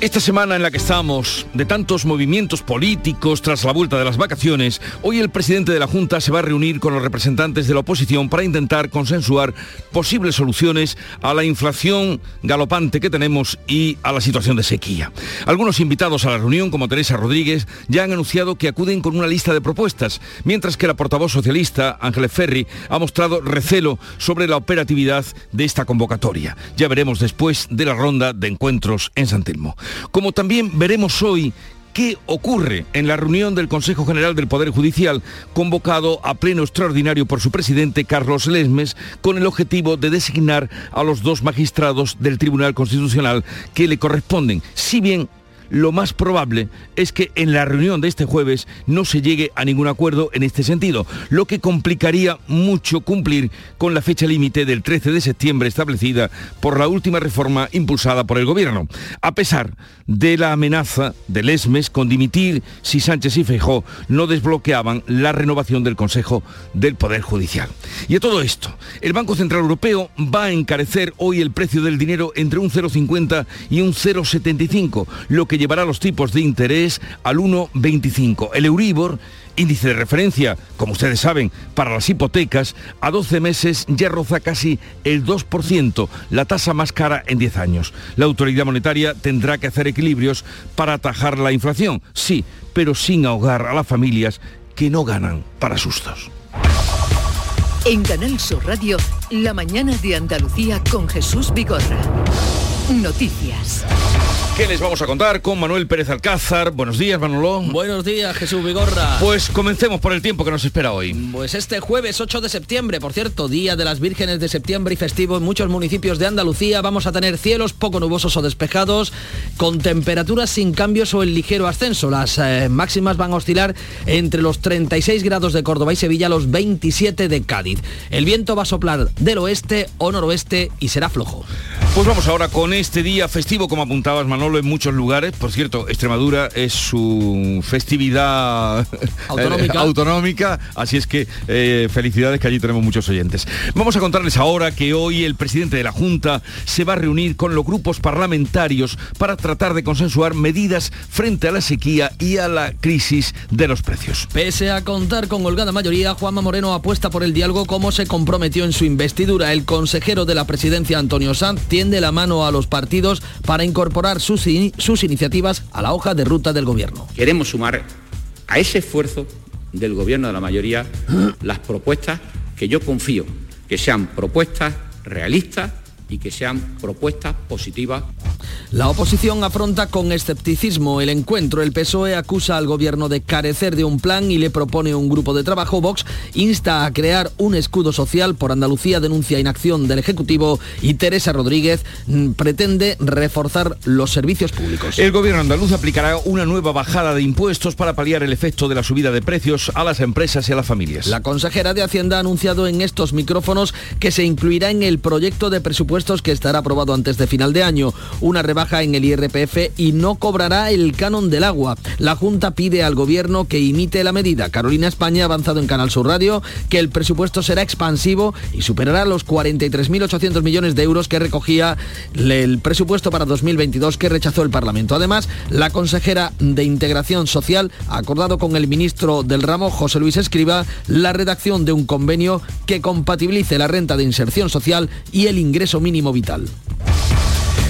Esta semana en la que estamos, de tantos movimientos políticos tras la vuelta de las vacaciones, hoy el presidente de la Junta se va a reunir con los representantes de la oposición para intentar consensuar posibles soluciones a la inflación galopante que tenemos y a la situación de sequía. Algunos invitados a la reunión, como Teresa Rodríguez, ya han anunciado que acuden con una lista de propuestas, mientras que la portavoz socialista, Ángeles Ferri, ha mostrado recelo sobre la operatividad de esta convocatoria. Ya veremos después de la ronda de encuentros en San Telmo. Como también veremos hoy qué ocurre en la reunión del Consejo General del Poder Judicial, convocado a pleno extraordinario por su presidente Carlos Lesmes, con el objetivo de designar a los dos magistrados del Tribunal Constitucional que le corresponden, si bien lo más probable es que en la reunión de este jueves no se llegue a ningún acuerdo en este sentido, lo que complicaría mucho cumplir con la fecha límite del 13 de septiembre establecida por la última reforma impulsada por el gobierno, a pesar de la amenaza del ESMES con dimitir si Sánchez y Feijó no desbloqueaban la renovación del Consejo del Poder Judicial. Y a todo esto, el Banco Central Europeo va a encarecer hoy el precio del dinero entre un 0,50 y un 0,75, lo que llevará los tipos de interés al 1,25. El Euribor índice de referencia, como ustedes saben, para las hipotecas, a 12 meses ya roza casi el 2%, la tasa más cara en 10 años. La autoridad monetaria tendrá que hacer equilibrios para atajar la inflación, sí, pero sin ahogar a las familias que no ganan para sustos. En Canal Sur Radio, la mañana de Andalucía con Jesús Vigorra. Noticias. ¿Qué les vamos a contar con Manuel Pérez Alcázar? Buenos días, Manolo. Buenos días, Jesús Vigorra. Pues comencemos por el tiempo que nos espera hoy. Pues este jueves 8 de septiembre, por cierto, Día de las Vírgenes de Septiembre y festivo en muchos municipios de Andalucía, vamos a tener cielos poco nubosos o despejados, con temperaturas sin cambios o en ligero ascenso. Las eh, máximas van a oscilar entre los 36 grados de Córdoba y Sevilla los 27 de Cádiz. El viento va a soplar del oeste o noroeste y será flojo. Pues vamos ahora con este día festivo, como apuntabas, Manolo en muchos lugares. Por cierto, Extremadura es su festividad autonómica, autonómica así es que eh, felicidades que allí tenemos muchos oyentes. Vamos a contarles ahora que hoy el presidente de la Junta se va a reunir con los grupos parlamentarios para tratar de consensuar medidas frente a la sequía y a la crisis de los precios. Pese a contar con holgada mayoría, Juanma Moreno apuesta por el diálogo como se comprometió en su investidura. El consejero de la presidencia, Antonio Sanz, tiende la mano a los partidos para incorporar sus sus iniciativas a la hoja de ruta del Gobierno. Queremos sumar a ese esfuerzo del Gobierno de la mayoría las propuestas que yo confío que sean propuestas realistas y que sean propuestas positivas. La oposición afronta con escepticismo el encuentro. El PSOE acusa al gobierno de carecer de un plan y le propone un grupo de trabajo. Vox insta a crear un escudo social. Por Andalucía denuncia inacción del Ejecutivo y Teresa Rodríguez mm, pretende reforzar los servicios públicos. El gobierno andaluz aplicará una nueva bajada de impuestos para paliar el efecto de la subida de precios a las empresas y a las familias. La consejera de Hacienda ha anunciado en estos micrófonos que se incluirá en el proyecto de presupuesto que estará aprobado antes de final de año, una rebaja en el IRPF y no cobrará el canon del agua. La Junta pide al Gobierno que imite la medida. Carolina España ha avanzado en Canal Sur Radio que el presupuesto será expansivo y superará los 43.800 millones de euros que recogía el presupuesto para 2022 que rechazó el Parlamento. Además, la consejera de Integración Social ha acordado con el ministro del ramo, José Luis Escriba, la redacción de un convenio que compatibilice la renta de inserción social y el ingreso mínimo vital.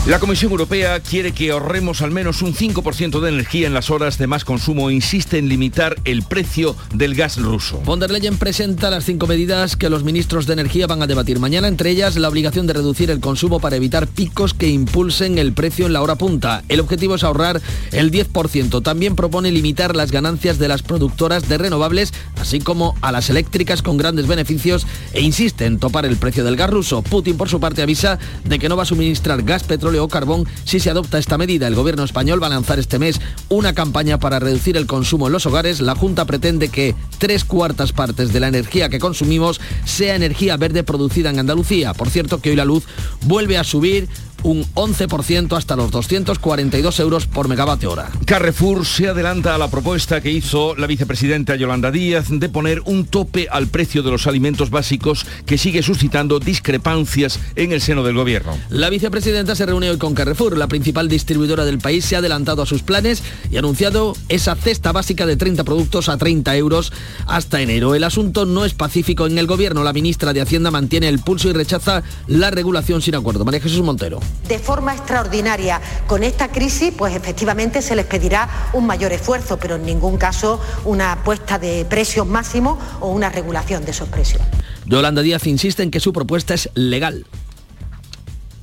La Comisión Europea quiere que ahorremos al menos un 5% de energía en las horas de más consumo e insiste en limitar el precio del gas ruso. Von der Leyen presenta las cinco medidas que los ministros de energía van a debatir mañana, entre ellas la obligación de reducir el consumo para evitar picos que impulsen el precio en la hora punta. El objetivo es ahorrar el 10%. También propone limitar las ganancias de las productoras de renovables, así como a las eléctricas con grandes beneficios e insiste en topar el precio del gas ruso. Putin, por su parte, avisa de que no va a suministrar gas, petróleo o carbón si se adopta esta medida. El gobierno español va a lanzar este mes una campaña para reducir el consumo en los hogares. La Junta pretende que tres cuartas partes de la energía que consumimos sea energía verde producida en Andalucía. Por cierto que hoy la luz vuelve a subir un 11% hasta los 242 euros por megavatio hora. Carrefour se adelanta a la propuesta que hizo la vicepresidenta Yolanda Díaz de poner un tope al precio de los alimentos básicos que sigue suscitando discrepancias en el seno del gobierno. La vicepresidenta se reunió hoy con Carrefour, la principal distribuidora del país, se ha adelantado a sus planes y ha anunciado esa cesta básica de 30 productos a 30 euros hasta enero. El asunto no es pacífico en el gobierno. La ministra de Hacienda mantiene el pulso y rechaza la regulación sin acuerdo. María Jesús Montero de forma extraordinaria con esta crisis, pues efectivamente se les pedirá un mayor esfuerzo, pero en ningún caso una puesta de precios máximos o una regulación de esos precios. Yolanda Díaz insiste en que su propuesta es legal.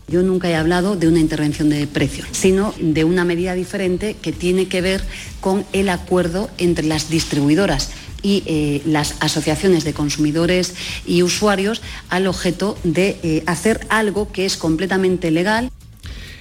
Yo nunca he hablado de una intervención de precios, sino de una medida diferente que tiene que ver con el acuerdo entre las distribuidoras y eh, las asociaciones de consumidores y usuarios al objeto de eh, hacer algo que es completamente legal.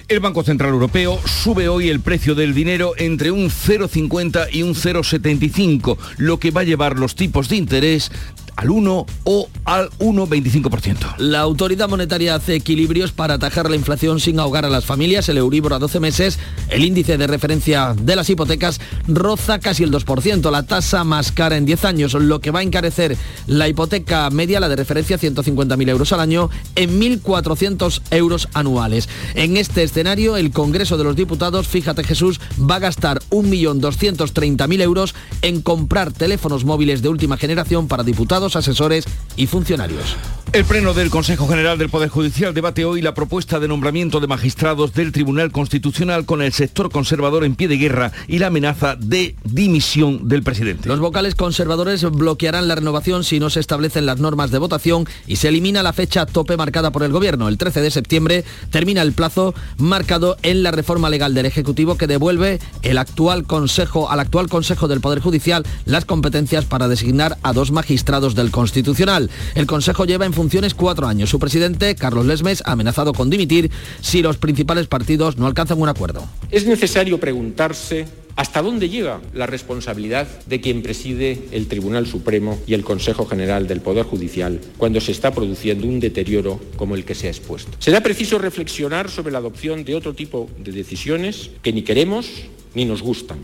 El Banco Central Europeo sube hoy el precio del dinero entre un 0,50 y un 0,75, lo que va a llevar los tipos de interés al 1 o al 1,25%. La autoridad monetaria hace equilibrios para atajar la inflación sin ahogar a las familias. El Euribor a 12 meses, el índice de referencia de las hipotecas roza casi el 2%, la tasa más cara en 10 años, lo que va a encarecer la hipoteca media, la de referencia 150.000 euros al año, en 1.400 euros anuales. En este escenario, el Congreso de los Diputados, fíjate Jesús, va a gastar 1.230.000 euros en comprar teléfonos móviles de última generación para diputados asesores y funcionarios. El Pleno del Consejo General del Poder Judicial debate hoy la propuesta de nombramiento de magistrados del Tribunal Constitucional con el sector conservador en pie de guerra y la amenaza de dimisión del presidente. Los vocales conservadores bloquearán la renovación si no se establecen las normas de votación y se elimina la fecha tope marcada por el Gobierno. El 13 de septiembre termina el plazo marcado en la reforma legal del Ejecutivo que devuelve el actual Consejo, al actual Consejo del Poder Judicial las competencias para designar a dos magistrados del Constitucional. El Consejo lleva en funciones cuatro años. Su presidente, Carlos Lesmes, ha amenazado con dimitir si los principales partidos no alcanzan un acuerdo. Es necesario preguntarse ¿Hasta dónde llega la responsabilidad de quien preside el Tribunal Supremo y el Consejo General del Poder Judicial cuando se está produciendo un deterioro como el que se ha expuesto? Será preciso reflexionar sobre la adopción de otro tipo de decisiones que ni queremos ni nos gustan.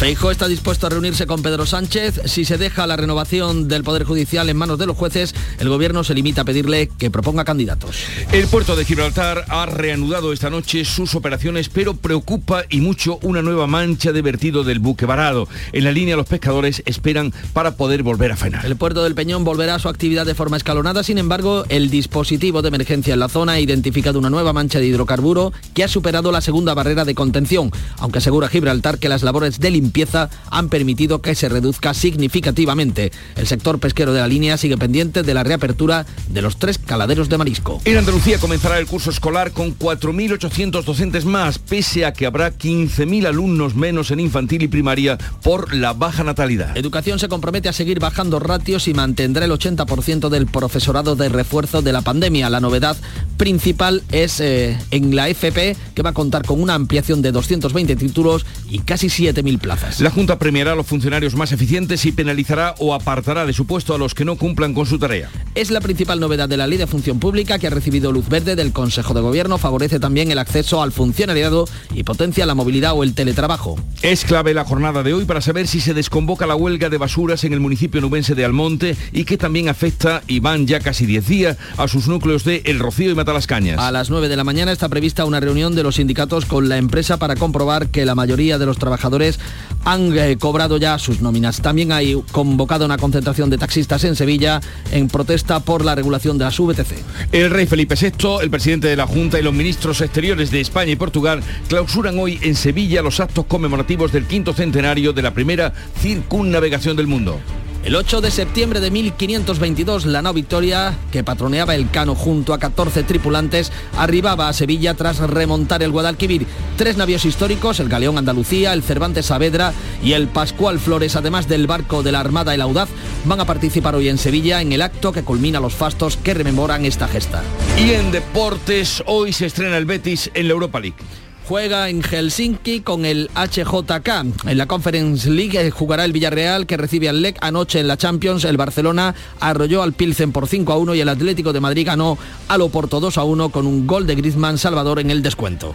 Feijóo está dispuesto a reunirse con Pedro Sánchez. Si se deja la renovación del Poder Judicial en manos de los jueces, el Gobierno se limita a pedirle que proponga candidatos. El puerto de Gibraltar ha reanudado esta noche sus operaciones, pero preocupa y mucho una nueva mancha de vertido del buque varado. En la línea los pescadores esperan para poder volver a faenar. El puerto del Peñón volverá a su actividad de forma escalonada, sin embargo, el dispositivo de emergencia en la zona ha identificado una nueva mancha de hidrocarburo que ha superado la segunda barrera de contención, aunque asegura Gibraltar que las labores de limpieza han permitido que se reduzca significativamente. El sector pesquero de la línea sigue pendiente de la reapertura de los tres caladeros de marisco. En Andalucía comenzará el curso escolar con 4.800 docentes más, pese a que habrá 15.000 alumnos menos en infantil y primaria por la baja natalidad. Educación se compromete a seguir bajando ratios y mantendrá el 80% del profesorado de refuerzo de la pandemia. La novedad principal es eh, en la FP, que va a contar con una ampliación de 220 títulos y casi 7.000 plazas. La Junta premiará a los funcionarios más eficientes y penalizará o apartará de su puesto a los que no cumplan con su tarea. Es la principal novedad de la Ley de Función Pública que ha recibido luz verde del Consejo de Gobierno. Favorece también el acceso al funcionariado y potencia la movilidad o el teletrabajo. Es clave la jornada de hoy para saber si se desconvoca la huelga de basuras en el municipio nubense de Almonte y que también afecta, y van ya casi 10 días, a sus núcleos de El Rocío y Matalascañas. A las 9 de la mañana está prevista una reunión de los sindicatos con la empresa para comprobar que la mayoría de los trabajadores han eh, cobrado ya sus nóminas. También hay convocado una concentración de taxistas en Sevilla en protesta por la regulación de las VTC. El rey Felipe VI, el presidente de la Junta y los ministros exteriores de España y Portugal clausuran hoy en Sevilla los actos conmemorativos del quinto centenario de la primera circunnavegación del mundo. El 8 de septiembre de 1522, la nao Victoria, que patroneaba el Cano junto a 14 tripulantes, arribaba a Sevilla tras remontar el Guadalquivir. Tres navíos históricos, el Galeón Andalucía, el Cervantes Saavedra y el Pascual Flores, además del barco de la Armada El Audaz, van a participar hoy en Sevilla en el acto que culmina los fastos que rememoran esta gesta. Y en deportes, hoy se estrena el Betis en la Europa League juega en Helsinki con el HJK. En la Conference League jugará el Villarreal que recibe al LEC anoche en la Champions. El Barcelona arrolló al Pilsen por 5 a 1 y el Atlético de Madrid ganó al Oporto 2 a 1 con un gol de Griezmann Salvador en el descuento.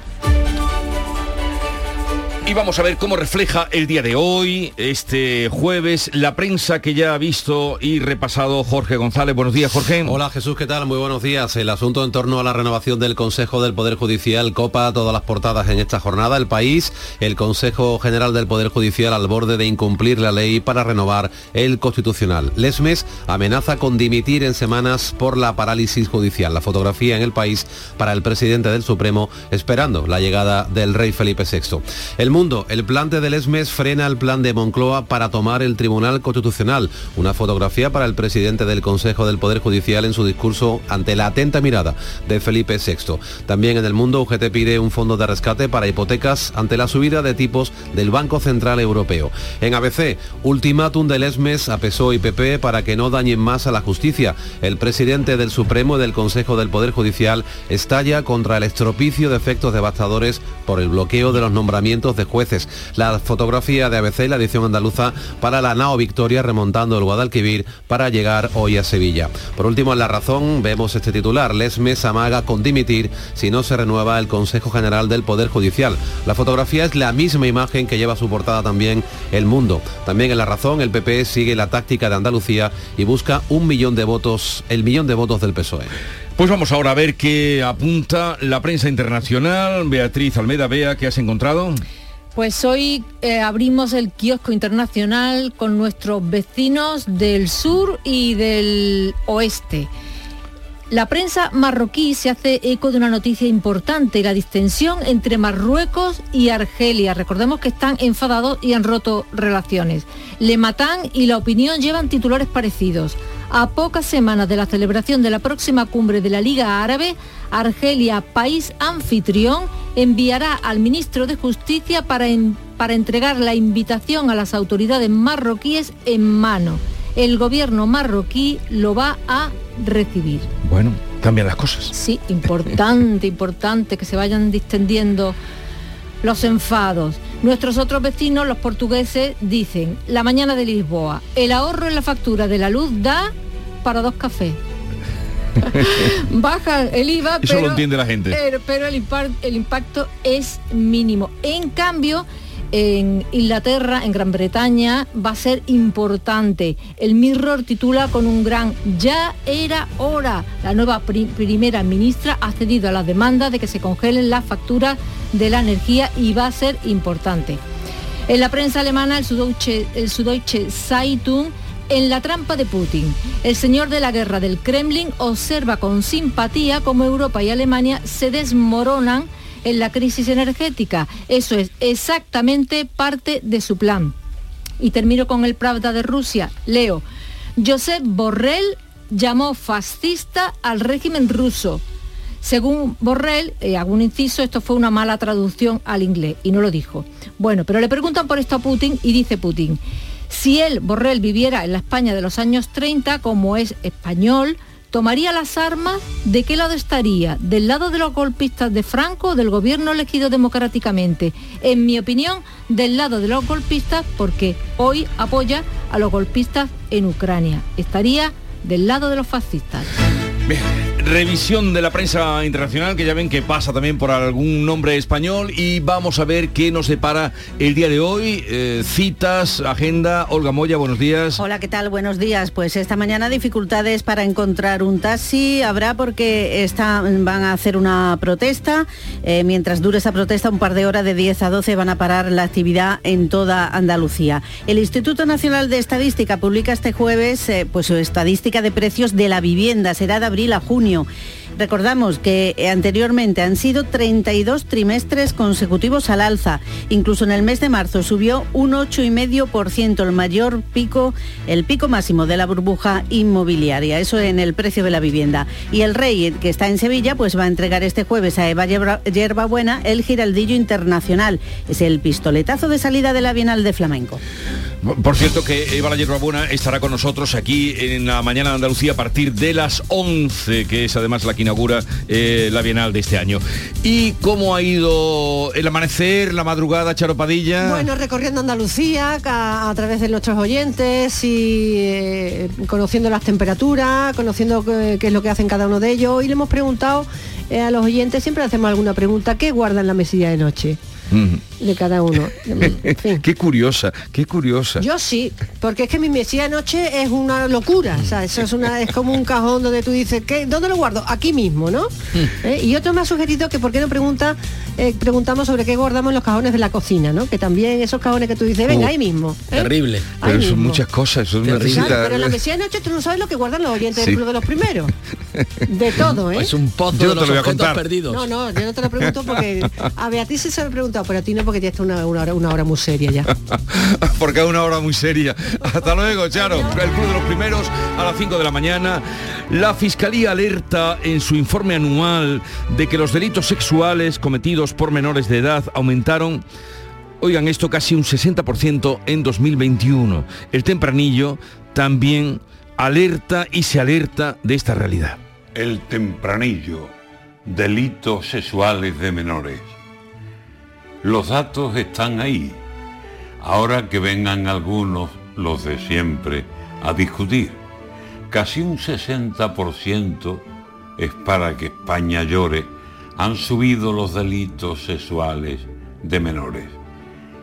Y vamos a ver cómo refleja el día de hoy, este jueves, la prensa que ya ha visto y repasado Jorge González. Buenos días, Jorge. Hola, Jesús, ¿qué tal? Muy buenos días. El asunto en torno a la renovación del Consejo del Poder Judicial copa todas las portadas en esta jornada. El país, el Consejo General del Poder Judicial al borde de incumplir la ley para renovar el Constitucional. Lesmes amenaza con dimitir en semanas por la parálisis judicial. La fotografía en el país para el presidente del Supremo esperando la llegada del rey Felipe VI. El mundo, el plante del ESMES frena el plan de Moncloa para tomar el Tribunal Constitucional. Una fotografía para el presidente del Consejo del Poder Judicial en su discurso ante la atenta mirada de Felipe VI. También en el mundo, UGT pide un fondo de rescate para hipotecas ante la subida de tipos del Banco Central Europeo. En ABC, ultimátum del ESMES a PSOE y PP para que no dañen más a la justicia. El presidente del Supremo y del Consejo del Poder Judicial estalla contra el estropicio de efectos devastadores por el bloqueo de los nombramientos de jueces. La fotografía de ABC, la edición andaluza, para la Nao Victoria remontando el Guadalquivir para llegar hoy a Sevilla. Por último, en La Razón vemos este titular, Lesmes amaga con dimitir si no se renueva el Consejo General del Poder Judicial. La fotografía es la misma imagen que lleva su portada también El Mundo. También en La Razón, el PP sigue la táctica de Andalucía y busca un millón de votos, el millón de votos del PSOE. Pues vamos ahora a ver qué apunta la prensa internacional. Beatriz Almeda, vea ¿qué has encontrado? Pues hoy eh, abrimos el kiosco internacional con nuestros vecinos del sur y del oeste. La prensa marroquí se hace eco de una noticia importante, la distensión entre Marruecos y Argelia. Recordemos que están enfadados y han roto relaciones. Le Matan y La Opinión llevan titulares parecidos. A pocas semanas de la celebración de la próxima cumbre de la Liga Árabe, Argelia, país anfitrión, enviará al ministro de Justicia para, para entregar la invitación a las autoridades marroquíes en mano. El gobierno marroquí lo va a recibir. Bueno, cambian las cosas. Sí, importante, importante que se vayan distendiendo los enfados. Nuestros otros vecinos, los portugueses, dicen, la mañana de Lisboa, el ahorro en la factura de la luz da para dos cafés. Baja el IVA, Eso lo entiende la gente. Pero, el, el impacto es mínimo. En cambio, en Inglaterra, en Gran Bretaña, va a ser importante. El Mirror titula con un gran Ya era hora. La nueva primera ministra ha cedido a la demanda de que se congelen las facturas de la energía y va a ser importante. En la prensa alemana, el Süddeutsche, el Süddeutsche Zeitung en la trampa de Putin. El señor de la guerra del Kremlin observa con simpatía cómo Europa y Alemania se desmoronan en la crisis energética. Eso es exactamente parte de su plan. Y termino con el Pravda de Rusia. Leo, Josep Borrell llamó fascista al régimen ruso. Según Borrell, eh, un inciso, esto fue una mala traducción al inglés y no lo dijo. Bueno, pero le preguntan por esto a Putin y dice Putin, si él, Borrell, viviera en la España de los años 30, como es español, tomaría las armas, ¿de qué lado estaría? ¿Del lado de los golpistas de Franco o del gobierno elegido democráticamente? En mi opinión, del lado de los golpistas porque hoy apoya a los golpistas en Ucrania. Estaría del lado de los fascistas. Revisión de la prensa internacional, que ya ven que pasa también por algún nombre español y vamos a ver qué nos depara el día de hoy. Eh, citas, agenda. Olga Moya, buenos días. Hola, ¿qué tal? Buenos días. Pues esta mañana dificultades para encontrar un taxi. Habrá porque van a hacer una protesta. Eh, mientras dure esa protesta, un par de horas de 10 a 12 van a parar la actividad en toda Andalucía. El Instituto Nacional de Estadística publica este jueves eh, pues, su estadística de precios de la vivienda. Será de abril a junio Recordamos que eh, anteriormente han sido 32 trimestres consecutivos al alza. Incluso en el mes de marzo subió un 8,5%, el mayor pico, el pico máximo de la burbuja inmobiliaria. Eso en el precio de la vivienda. Y el rey, que está en Sevilla, pues va a entregar este jueves a Eva Yerbabuena el Giraldillo Internacional. Es el pistoletazo de salida de la Bienal de Flamenco. Por cierto que Eva la Yerbabuena estará con nosotros aquí en la mañana de Andalucía a partir de las 11, que es además la que inaugura eh, la Bienal de este año. ¿Y cómo ha ido el amanecer, la madrugada, Charopadilla? Bueno, recorriendo Andalucía a, través de nuestros oyentes y eh, conociendo las temperaturas, conociendo qué, es lo que hacen cada uno de ellos. Y le hemos preguntado eh, a los oyentes, siempre hacemos alguna pregunta, ¿qué guardan la mesilla de noche? De cada uno. qué curiosa, qué curiosa. Yo sí, porque es que mi mesilla noche es una locura, o sea, eso es una es como un cajón donde tú dices, ¿qué, ¿dónde lo guardo? Aquí mismo, ¿no? Mm. ¿Eh? Y otro me ha sugerido que por qué no pregunta, eh, preguntamos sobre qué guardamos en los cajones de la cocina, ¿no? Que también esos cajones que tú dices, venga, uh, ahí mismo. ¿eh? Terrible. pero son muchas cosas, son pero en la mesilla de noche tú no sabes lo que guardan los oyentes del club de los primeros. De todo, ¿eh? Es un pozo de los objetos perdidos. No, no, yo no te lo pregunto porque a Beatriz se lo he preguntado, pero a ti no porque ya está una, una, hora, una hora muy seria ya. porque es una hora muy seria. Hasta luego, Charo. El club de los primeros a las 5 de la mañana. La Fiscalía alerta en su informe anual de que los delitos sexuales cometidos por menores de edad aumentaron oigan esto, casi un 60% en 2021. El tempranillo también alerta y se alerta de esta realidad. El tempranillo, delitos sexuales de menores. Los datos están ahí. Ahora que vengan algunos, los de siempre, a discutir. Casi un 60% es para que España llore, han subido los delitos sexuales de menores.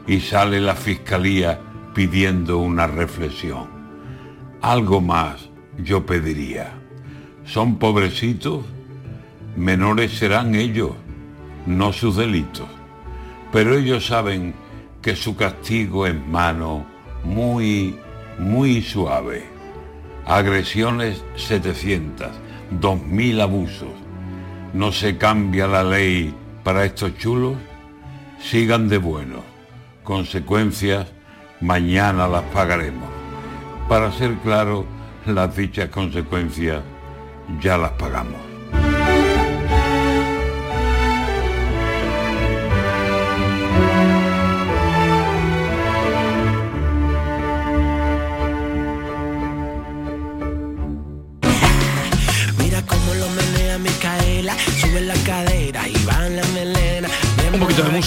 Y sale la Fiscalía pidiendo una reflexión. Algo más yo pediría. ¿Son pobrecitos? Menores serán ellos, no sus delitos pero ellos saben que su castigo es mano muy, muy suave. Agresiones 700, 2.000 abusos. ¿No se cambia la ley para estos chulos? Sigan de bueno. Consecuencias, mañana las pagaremos. Para ser claro, las dichas consecuencias ya las pagamos.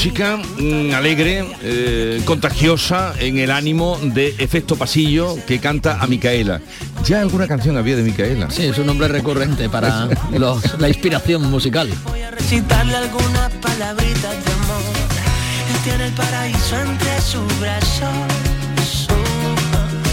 Música mm, alegre, eh, contagiosa en el ánimo de Efecto Pasillo que canta a Micaela. ¿Ya alguna canción había de Micaela? Sí, es un nombre recurrente para la inspiración musical. Voy a recitarle algunas palabritas de amor. tiene el paraíso entre sus brazos.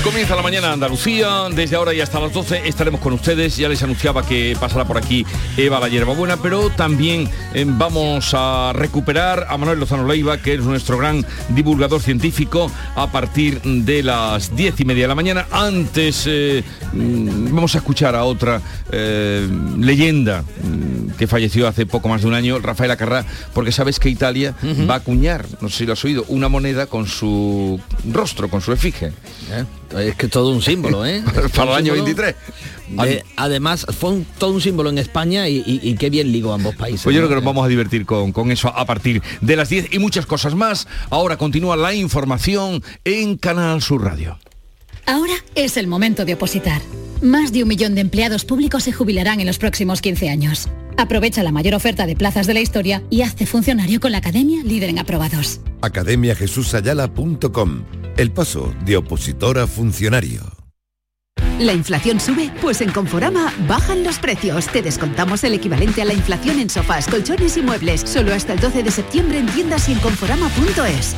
Comienza la mañana Andalucía, desde ahora y hasta las 12 estaremos con ustedes, ya les anunciaba que pasará por aquí Eva la Hierbabuena, pero también eh, vamos a recuperar a Manuel Lozano Leiva, que es nuestro gran divulgador científico, a partir de las 10 y media de la mañana. Antes eh, mm, vamos a escuchar a otra eh, leyenda mm, que falleció hace poco más de un año, Rafael Acarrá, porque sabes que Italia va a acuñar, no sé si lo has oído, una moneda con su rostro, con su efigie. Es que todo un símbolo, ¿eh? Para el año 23. además, fue todo un símbolo en España y, qué bien ligo ambos países. Pues yo creo que nos vamos a divertir con, con eso a partir de las 10 y muchas cosas más. Ahora continúa la información en Canal Sur Radio. Ahora es el momento de opositar. Más de un millón de empleados públicos se jubilarán en los próximos 15 años. Aprovecha la mayor oferta de plazas de la historia y hazte funcionario con la Academia Líder en Aprobados. academiajesusayala.com El paso de opositor a funcionario. ¿La inflación sube? Pues en Conforama bajan los precios. Te descontamos el equivalente a la inflación en sofás, colchones y muebles. Solo hasta el 12 de septiembre en tiendas y en conforama.es.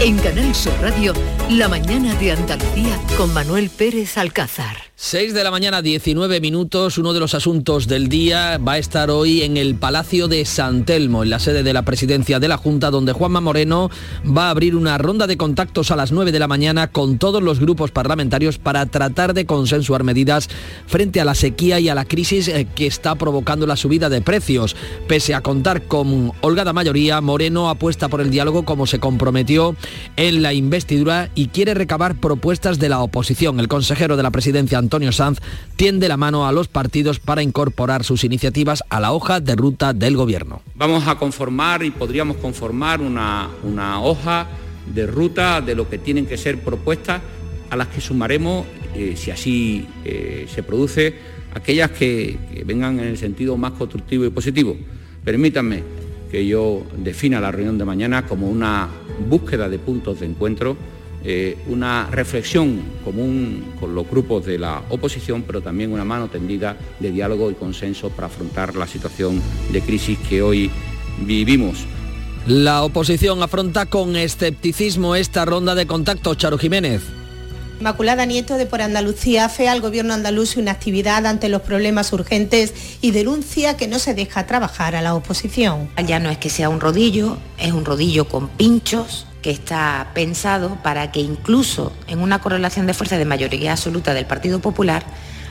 En Canal Sur Radio, la mañana de Andalucía con Manuel Pérez Alcázar. 6 de la mañana, 19 minutos. Uno de los asuntos del día va a estar hoy en el Palacio de San Telmo, en la sede de la presidencia de la Junta, donde Juanma Moreno va a abrir una ronda de contactos a las 9 de la mañana con todos los grupos parlamentarios para tratar de consensuar medidas frente a la sequía y a la crisis eh, que está provocando la subida de precios. Pese a contar con holgada mayoría, Moreno apuesta por el diálogo como se comprometió en la investidura y quiere recabar propuestas de la oposición. El consejero de la presidencia Antonio Sanz tiende la mano a los partidos para incorporar sus iniciativas a la hoja de ruta del Gobierno. Vamos a conformar y podríamos conformar una, una hoja de ruta de lo que tienen que ser propuestas a las que sumaremos, eh, si así eh, se produce, aquellas que, que vengan en el sentido más constructivo y positivo. Permítanme que yo defina la reunión de mañana como una búsqueda de puntos de encuentro eh, una reflexión común con los grupos de la oposición, pero también una mano tendida de diálogo y consenso para afrontar la situación de crisis que hoy vivimos. La oposición afronta con escepticismo esta ronda de contactos, Charo Jiménez. Inmaculada Nieto de Por Andalucía fe al gobierno andaluz una actividad ante los problemas urgentes y denuncia que no se deja trabajar a la oposición. Ya no es que sea un rodillo, es un rodillo con pinchos que está pensado para que incluso en una correlación de fuerza de mayoría absoluta del Partido Popular,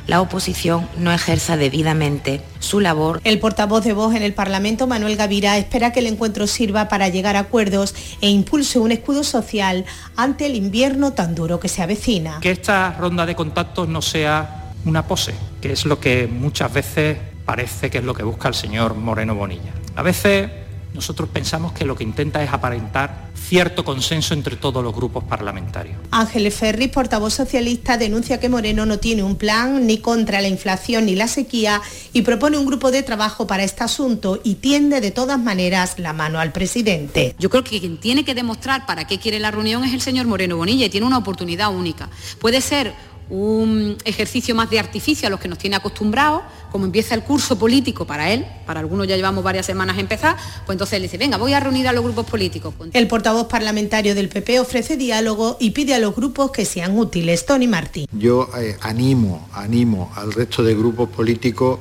la oposición no ejerza debidamente su labor. El portavoz de Voz en el Parlamento, Manuel Gavira, espera que el encuentro sirva para llegar a acuerdos e impulse un escudo social ante el invierno tan duro que se avecina. Que esta ronda de contactos no sea una pose, que es lo que muchas veces parece que es lo que busca el señor Moreno Bonilla. A veces nosotros pensamos que lo que intenta es aparentar cierto consenso entre todos los grupos parlamentarios. Ángeles Ferri, portavoz socialista, denuncia que Moreno no tiene un plan ni contra la inflación ni la sequía y propone un grupo de trabajo para este asunto y tiende de todas maneras la mano al presidente. Yo creo que quien tiene que demostrar para qué quiere la reunión es el señor Moreno Bonilla y tiene una oportunidad única. Puede ser un ejercicio más de artificio a los que nos tiene acostumbrados, como empieza el curso político para él, para algunos ya llevamos varias semanas empezar, pues entonces él dice, venga, voy a reunir a los grupos políticos. El portavoz parlamentario del PP ofrece diálogo y pide a los grupos que sean útiles. Tony Martín. Yo eh, animo, animo al resto de grupos políticos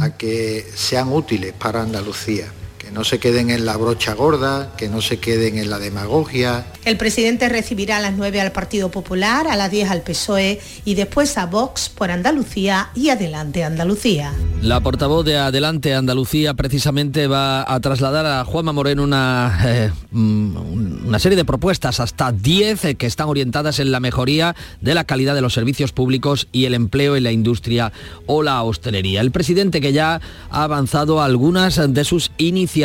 a que sean útiles para Andalucía que no se queden en la brocha gorda, que no se queden en la demagogia. El presidente recibirá a las 9 al Partido Popular, a las 10 al PSOE y después a Vox por Andalucía y Adelante Andalucía. La portavoz de Adelante Andalucía precisamente va a trasladar a Juanma Moreno una, eh, mm, una serie de propuestas, hasta 10 eh, que están orientadas en la mejoría de la calidad de los servicios públicos y el empleo en la industria o la hostelería. El presidente que ya ha avanzado algunas de sus iniciativas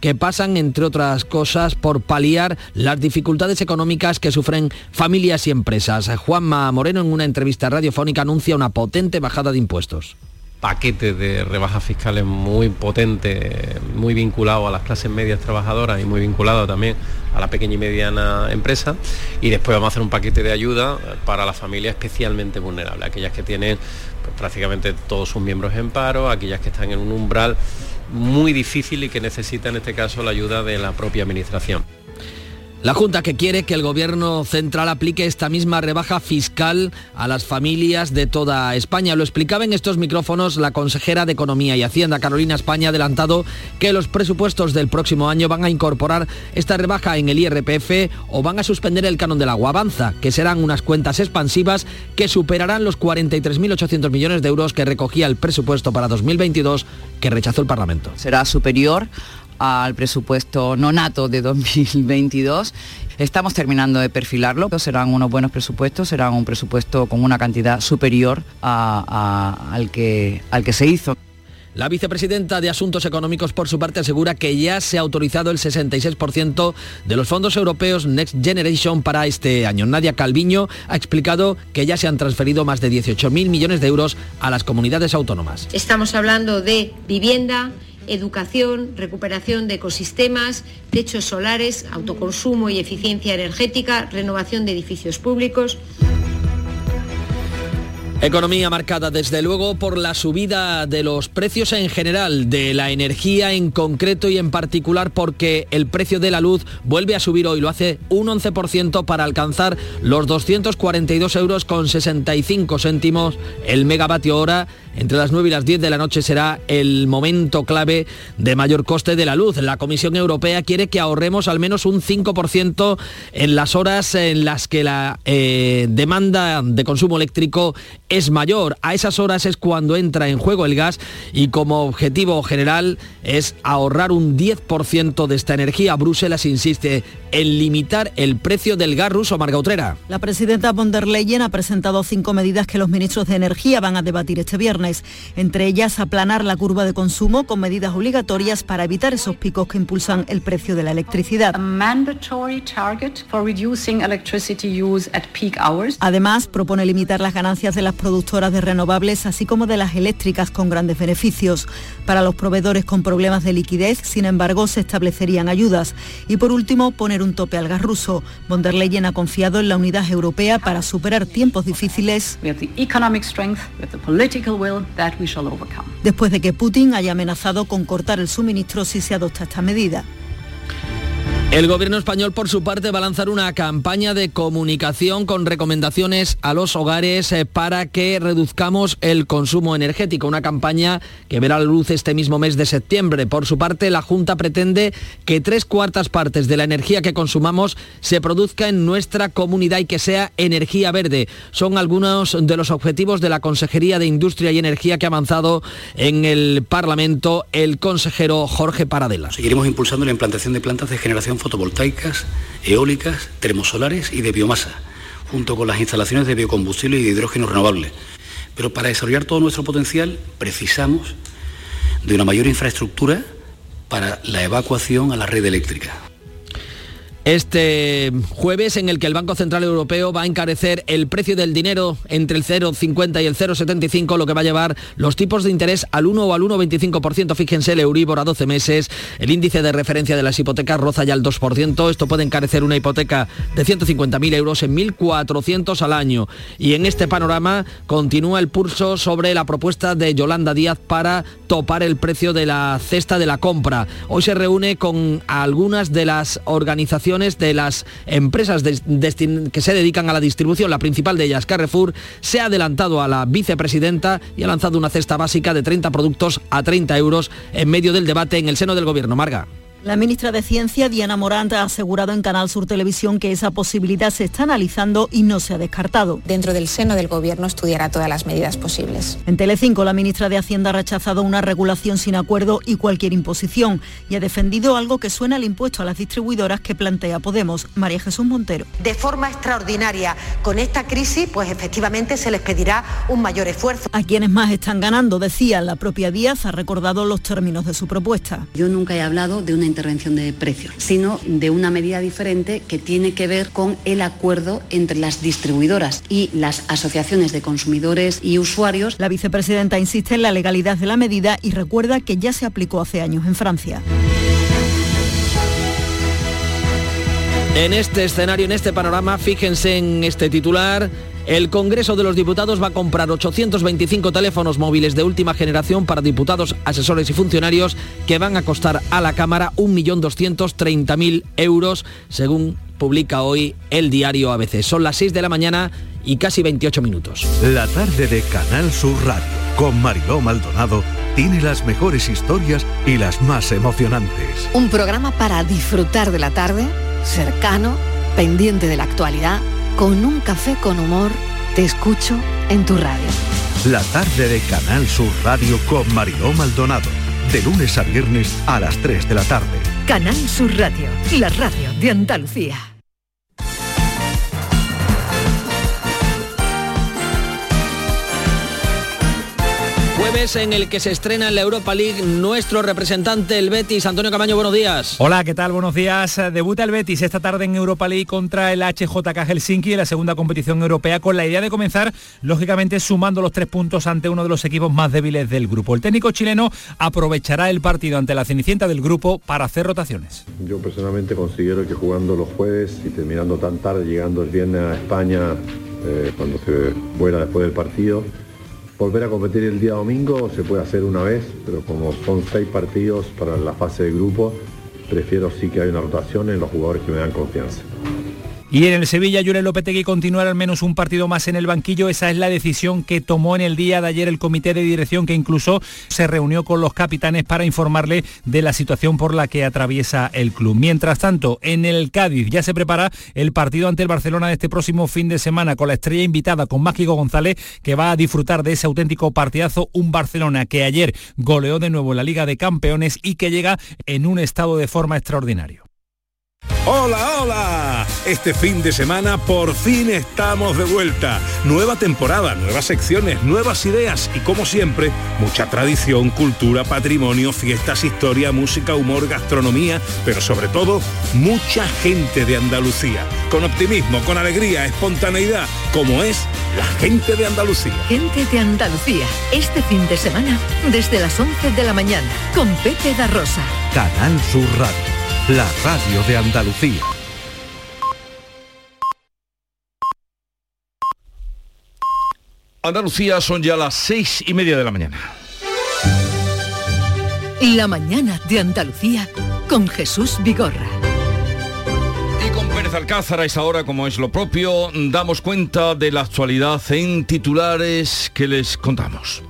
que pasan, entre otras cosas, por paliar las dificultades económicas que sufren familias y empresas. Juanma Moreno en una entrevista radiofónica anuncia una potente bajada de impuestos paquete de rebajas fiscales muy potente, muy vinculado a las clases medias trabajadoras y muy vinculado también a la pequeña y mediana empresa. Y después vamos a hacer un paquete de ayuda para las familias especialmente vulnerables, aquellas que tienen pues, prácticamente todos sus miembros en paro, aquellas que están en un umbral muy difícil y que necesita en este caso la ayuda de la propia Administración. La Junta que quiere que el Gobierno central aplique esta misma rebaja fiscal a las familias de toda España. Lo explicaba en estos micrófonos la consejera de Economía y Hacienda, Carolina España, adelantado que los presupuestos del próximo año van a incorporar esta rebaja en el IRPF o van a suspender el canon del agua. Avanza, que serán unas cuentas expansivas que superarán los 43.800 millones de euros que recogía el presupuesto para 2022 que rechazó el Parlamento. Será superior al presupuesto nonato de 2022. Estamos terminando de perfilarlo, serán unos buenos presupuestos, serán un presupuesto con una cantidad superior al, que, al que se hizo. La vicepresidenta de Asuntos Económicos, por su parte, asegura que ya se ha autorizado el 66% de los fondos europeos Next Generation para este año. Nadia Calviño ha explicado que ya se han transferido más de 18.000 millones de euros a las comunidades autónomas. Estamos hablando de vivienda, educación, recuperación de ecosistemas, techos solares, autoconsumo y eficiencia energética, renovación de edificios públicos. Economía marcada desde luego por la subida de los precios en general, de la energía en concreto y en particular porque el precio de la luz vuelve a subir hoy, lo hace un 11% para alcanzar los 242 euros con 65 céntimos el megavatio hora. Entre las 9 y las 10 de la noche será el momento clave de mayor coste de la luz. La Comisión Europea quiere que ahorremos al menos un 5% en las horas en las que la eh, demanda de consumo eléctrico es mayor. A esas horas es cuando entra en juego el gas y como objetivo general es ahorrar un 10% de esta energía. Bruselas insiste en limitar el precio del gas ruso, Marga Utrera. La presidenta von der Leyen ha presentado cinco medidas que los ministros de Energía van a debatir este viernes. Entre ellas, aplanar la curva de consumo con medidas obligatorias para evitar esos picos que impulsan el precio de la electricidad. Además, propone limitar las ganancias de las productoras de renovables, así como de las eléctricas con grandes beneficios. Para los proveedores con problemas de liquidez, sin embargo, se establecerían ayudas. Y por último, poner un tope al gas ruso. Von der Leyen ha confiado en la unidad europea para superar tiempos difíciles después de que Putin haya amenazado con cortar el suministro si se adopta esta medida. El gobierno español, por su parte, va a lanzar una campaña de comunicación con recomendaciones a los hogares eh, para que reduzcamos el consumo energético. Una campaña que verá la luz este mismo mes de septiembre. Por su parte, la Junta pretende que tres cuartas partes de la energía que consumamos se produzca en nuestra comunidad y que sea energía verde. Son algunos de los objetivos de la Consejería de Industria y Energía que ha avanzado en el Parlamento el consejero Jorge Paradela. Seguiremos impulsando la implantación de plantas de generación fotovoltaicas, eólicas, termosolares y de biomasa, junto con las instalaciones de biocombustible y de hidrógeno renovable. Pero para desarrollar todo nuestro potencial precisamos de una mayor infraestructura para la evacuación a la red eléctrica este jueves en el que el Banco Central Europeo va a encarecer el precio del dinero entre el 0,50 y el 0,75, lo que va a llevar los tipos de interés al 1 o al 1,25%. Fíjense, el Euribor a 12 meses, el índice de referencia de las hipotecas roza ya el 2%. Esto puede encarecer una hipoteca de 150.000 euros en 1.400 al año. Y en este panorama continúa el pulso sobre la propuesta de Yolanda Díaz para topar el precio de la cesta de la compra. Hoy se reúne con algunas de las organizaciones de las empresas que se dedican a la distribución, la principal de ellas, Carrefour, se ha adelantado a la vicepresidenta y ha lanzado una cesta básica de 30 productos a 30 euros en medio del debate en el seno del gobierno. Marga. La ministra de Ciencia, Diana Morant, ha asegurado en Canal Sur Televisión que esa posibilidad se está analizando y no se ha descartado. Dentro del seno del Gobierno estudiará todas las medidas posibles. En Telecinco, la ministra de Hacienda ha rechazado una regulación sin acuerdo y cualquier imposición y ha defendido algo que suena al impuesto a las distribuidoras que plantea Podemos. María Jesús Montero. De forma extraordinaria, con esta crisis, pues efectivamente se les pedirá un mayor esfuerzo. A quienes más están ganando, decía la propia Díaz, ha recordado los términos de su propuesta. Yo nunca he hablado de una intervención de precios, sino de una medida diferente que tiene que ver con el acuerdo entre las distribuidoras y las asociaciones de consumidores y usuarios. La vicepresidenta insiste en la legalidad de la medida y recuerda que ya se aplicó hace años en Francia. En este escenario, en este panorama, fíjense en este titular. El Congreso de los Diputados va a comprar 825 teléfonos móviles de última generación para diputados, asesores y funcionarios que van a costar a la Cámara 1.230.000 euros, según publica hoy el diario ABC. Son las 6 de la mañana y casi 28 minutos. La tarde de Canal Sur Radio con Mariló Maldonado tiene las mejores historias y las más emocionantes. Un programa para disfrutar de la tarde, cercano, pendiente de la actualidad con un café con humor, te escucho en tu radio. La tarde de Canal Sur Radio con Mariló Maldonado. De lunes a viernes a las 3 de la tarde. Canal Sur Radio, la radio de Andalucía. Jueves en el que se estrena en la Europa League nuestro representante, el Betis. Antonio Camaño, buenos días. Hola, ¿qué tal? Buenos días. Debuta el Betis esta tarde en Europa League contra el HJK Helsinki en la segunda competición europea con la idea de comenzar, lógicamente, sumando los tres puntos ante uno de los equipos más débiles del grupo. El técnico chileno aprovechará el partido ante la cenicienta del grupo para hacer rotaciones. Yo personalmente considero que jugando los jueves y terminando tan tarde, llegando el viernes a España eh, cuando se vuela después del partido. Volver a competir el día domingo se puede hacer una vez, pero como son seis partidos para la fase de grupo, prefiero sí que haya una rotación en los jugadores que me dan confianza. Y en el Sevilla, Jurel Lopetegui continuar al menos un partido más en el banquillo. Esa es la decisión que tomó en el día de ayer el comité de dirección, que incluso se reunió con los capitanes para informarle de la situación por la que atraviesa el club. Mientras tanto, en el Cádiz ya se prepara el partido ante el Barcelona de este próximo fin de semana, con la estrella invitada, con Mágico González, que va a disfrutar de ese auténtico partidazo. Un Barcelona que ayer goleó de nuevo en la Liga de Campeones y que llega en un estado de forma extraordinario. Hola, hola. Este fin de semana por fin estamos de vuelta. Nueva temporada, nuevas secciones, nuevas ideas y como siempre, mucha tradición, cultura, patrimonio, fiestas, historia, música, humor, gastronomía, pero sobre todo, mucha gente de Andalucía. Con optimismo, con alegría, espontaneidad, como es la gente de Andalucía. Gente de Andalucía, este fin de semana, desde las 11 de la mañana, con Pepe da Rosa. Canal Sur Radio la radio de Andalucía. Andalucía son ya las seis y media de la mañana. La mañana de Andalucía con Jesús Vigorra. Y con Pérez Alcázar a esa hora, como es lo propio, damos cuenta de la actualidad en titulares que les contamos.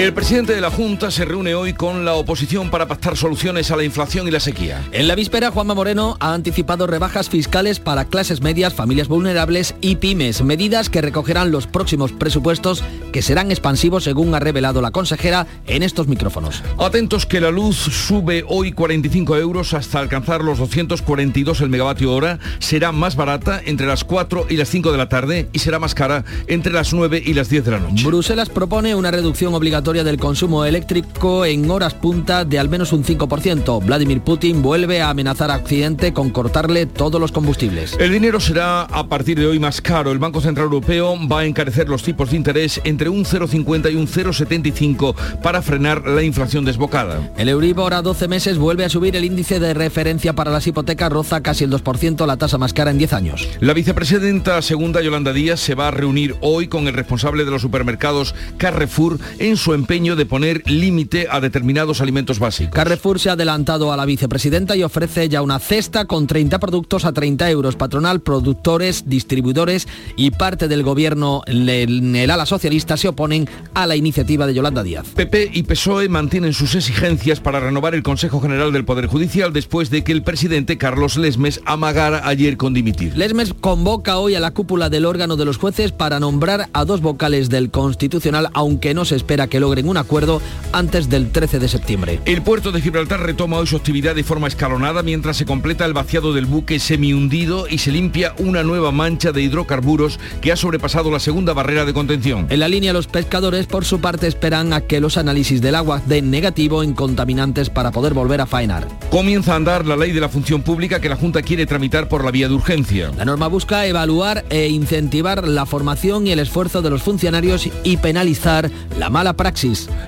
El presidente de la Junta se reúne hoy con la oposición para pactar soluciones a la inflación y la sequía. En la víspera, Juanma Moreno ha anticipado rebajas fiscales para clases medias, familias vulnerables y pymes, medidas que recogerán los próximos presupuestos que serán expansivos según ha revelado la consejera en estos micrófonos. Atentos que la luz sube hoy 45 euros hasta alcanzar los 242 el megavatio hora, será más barata entre las 4 y las 5 de la tarde y será más cara entre las 9 y las 10 de la noche. Bruselas propone una reducción obligatoria del consumo eléctrico en horas punta de al menos un 5%. Vladimir Putin vuelve a amenazar a Occidente con cortarle todos los combustibles. El dinero será a partir de hoy más caro. El Banco Central Europeo va a encarecer los tipos de interés entre un 0,50 y un 0,75 para frenar la inflación desbocada. El Euribor a 12 meses vuelve a subir el índice de referencia para las hipotecas, roza casi el 2%, la tasa más cara en 10 años. La vicepresidenta segunda Yolanda Díaz se va a reunir hoy con el responsable de los supermercados Carrefour en su empeño de poner límite a determinados alimentos básicos. Carrefour se ha adelantado a la vicepresidenta y ofrece ya una cesta con 30 productos a 30 euros. Patronal, productores, distribuidores y parte del gobierno en el ala socialista se oponen a la iniciativa de Yolanda Díaz. PP y PSOE mantienen sus exigencias para renovar el Consejo General del Poder Judicial después de que el presidente Carlos Lesmes amagara ayer con dimitir. Lesmes convoca hoy a la cúpula del órgano de los jueces para nombrar a dos vocales del Constitucional, aunque no se espera que lo logren un acuerdo antes del 13 de septiembre. El puerto de Gibraltar retoma hoy su actividad de forma escalonada mientras se completa el vaciado del buque semi-hundido y se limpia una nueva mancha de hidrocarburos que ha sobrepasado la segunda barrera de contención. En la línea los pescadores por su parte esperan a que los análisis del agua den negativo en contaminantes para poder volver a faenar. Comienza a andar la ley de la función pública que la Junta quiere tramitar por la vía de urgencia. La norma busca evaluar e incentivar la formación y el esfuerzo de los funcionarios y penalizar la mala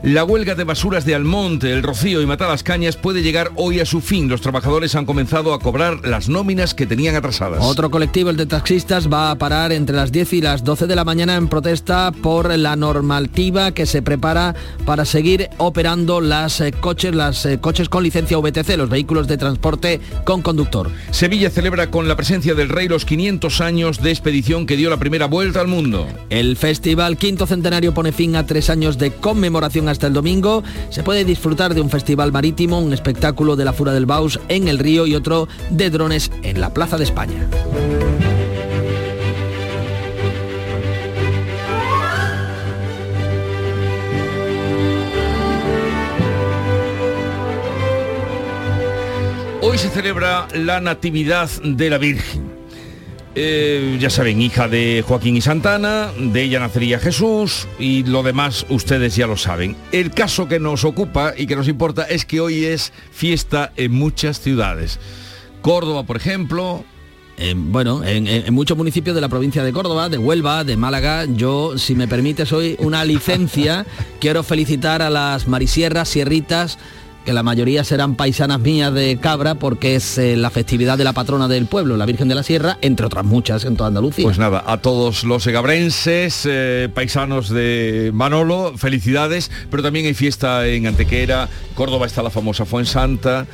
la huelga de basuras de Almonte, El Rocío y Matalas Cañas puede llegar hoy a su fin. Los trabajadores han comenzado a cobrar las nóminas que tenían atrasadas. Otro colectivo, el de taxistas, va a parar entre las 10 y las 12 de la mañana en protesta por la normativa que se prepara para seguir operando las eh, coches, las eh, coches con licencia VTC, los vehículos de transporte con conductor. Sevilla celebra con la presencia del rey los 500 años de expedición que dio la primera vuelta al mundo. El festival quinto centenario pone fin a tres años de conmemoración hasta el domingo. Se puede disfrutar de un festival marítimo, un espectáculo de la Fura del Baus en el río y otro de drones en la Plaza de España. Hoy se celebra la Natividad de la Virgen. Eh, ya saben, hija de Joaquín y Santana, de ella nacería Jesús y lo demás ustedes ya lo saben. El caso que nos ocupa y que nos importa es que hoy es fiesta en muchas ciudades. Córdoba, por ejemplo, bueno, en, muchos municipios de la provincia de Córdoba, de Huelva, de Málaga, yo, si me permite, soy una licencia. Quiero felicitar a las marisierras, sierritas, que la mayoría serán paisanas mías de Cabra porque es eh, la festividad de la patrona del pueblo, la Virgen de la Sierra, entre otras muchas en toda Andalucía. Pues nada, a todos los segabrenses, eh, paisanos de Manolo, felicidades, pero también hay fiesta en Antequera, Córdoba está la famosa Fuensanta,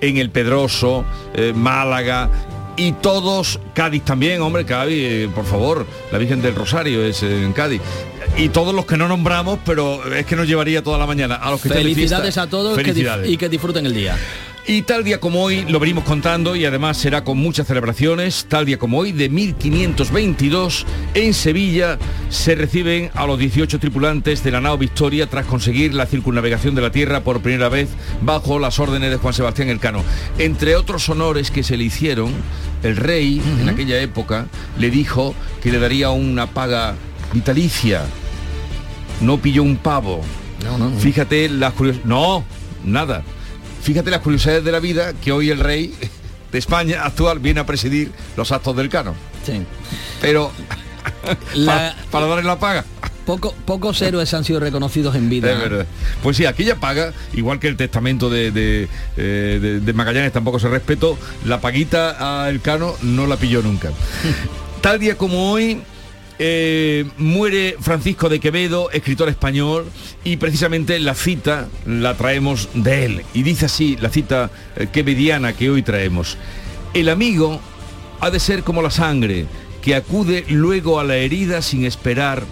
en El Pedroso, eh, Málaga y todos, Cádiz también, hombre, Cádiz, por favor, la Virgen del Rosario es en Cádiz. Y todos los que no nombramos, pero es que nos llevaría toda la mañana. A los que Felicidades fiesta, a todos que y que disfruten el día. Y tal día como hoy lo venimos contando y además será con muchas celebraciones. Tal día como hoy, de 1522, en Sevilla se reciben a los 18 tripulantes de la nao Victoria tras conseguir la circunnavegación de la Tierra por primera vez bajo las órdenes de Juan Sebastián Elcano. Entre otros honores que se le hicieron, el rey en aquella época le dijo que le daría una paga vitalicia. No pilló un pavo. Fíjate las curios... No, nada. Fíjate las curiosidades de la vida que hoy el rey de España actual viene a presidir los actos del cano. Sí. Pero La- para, para darle la paga. Poco, pocos héroes han sido reconocidos en vida. Es verdad. Pues sí, aquella paga, igual que el testamento de, de, eh, de- de Magallanes tampoco se respetó, la paguita a Elcano no la pilló nunca. Tal día como hoy, eh, muere Francisco de Quevedo, escritor español, y precisamente la cita la traemos de él. Y dice así, la cita eh, quevediana que hoy traemos. El amigo ha de ser como la sangre, que acude luego a la herida sin esperar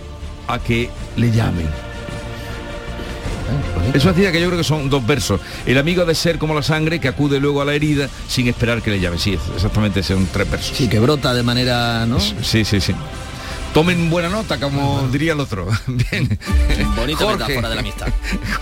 a que le llamen. Eso decía que yo creo que son dos versos. El amigo ha de ser como la sangre que acude luego a la herida sin esperar que le llamen. Sí, exactamente son tres versos. Sí, que brota de manera, ¿no? Sí, sí, sí. Tomen buena nota, como diría el otro. Bien. Bonita metáfora de la amistad.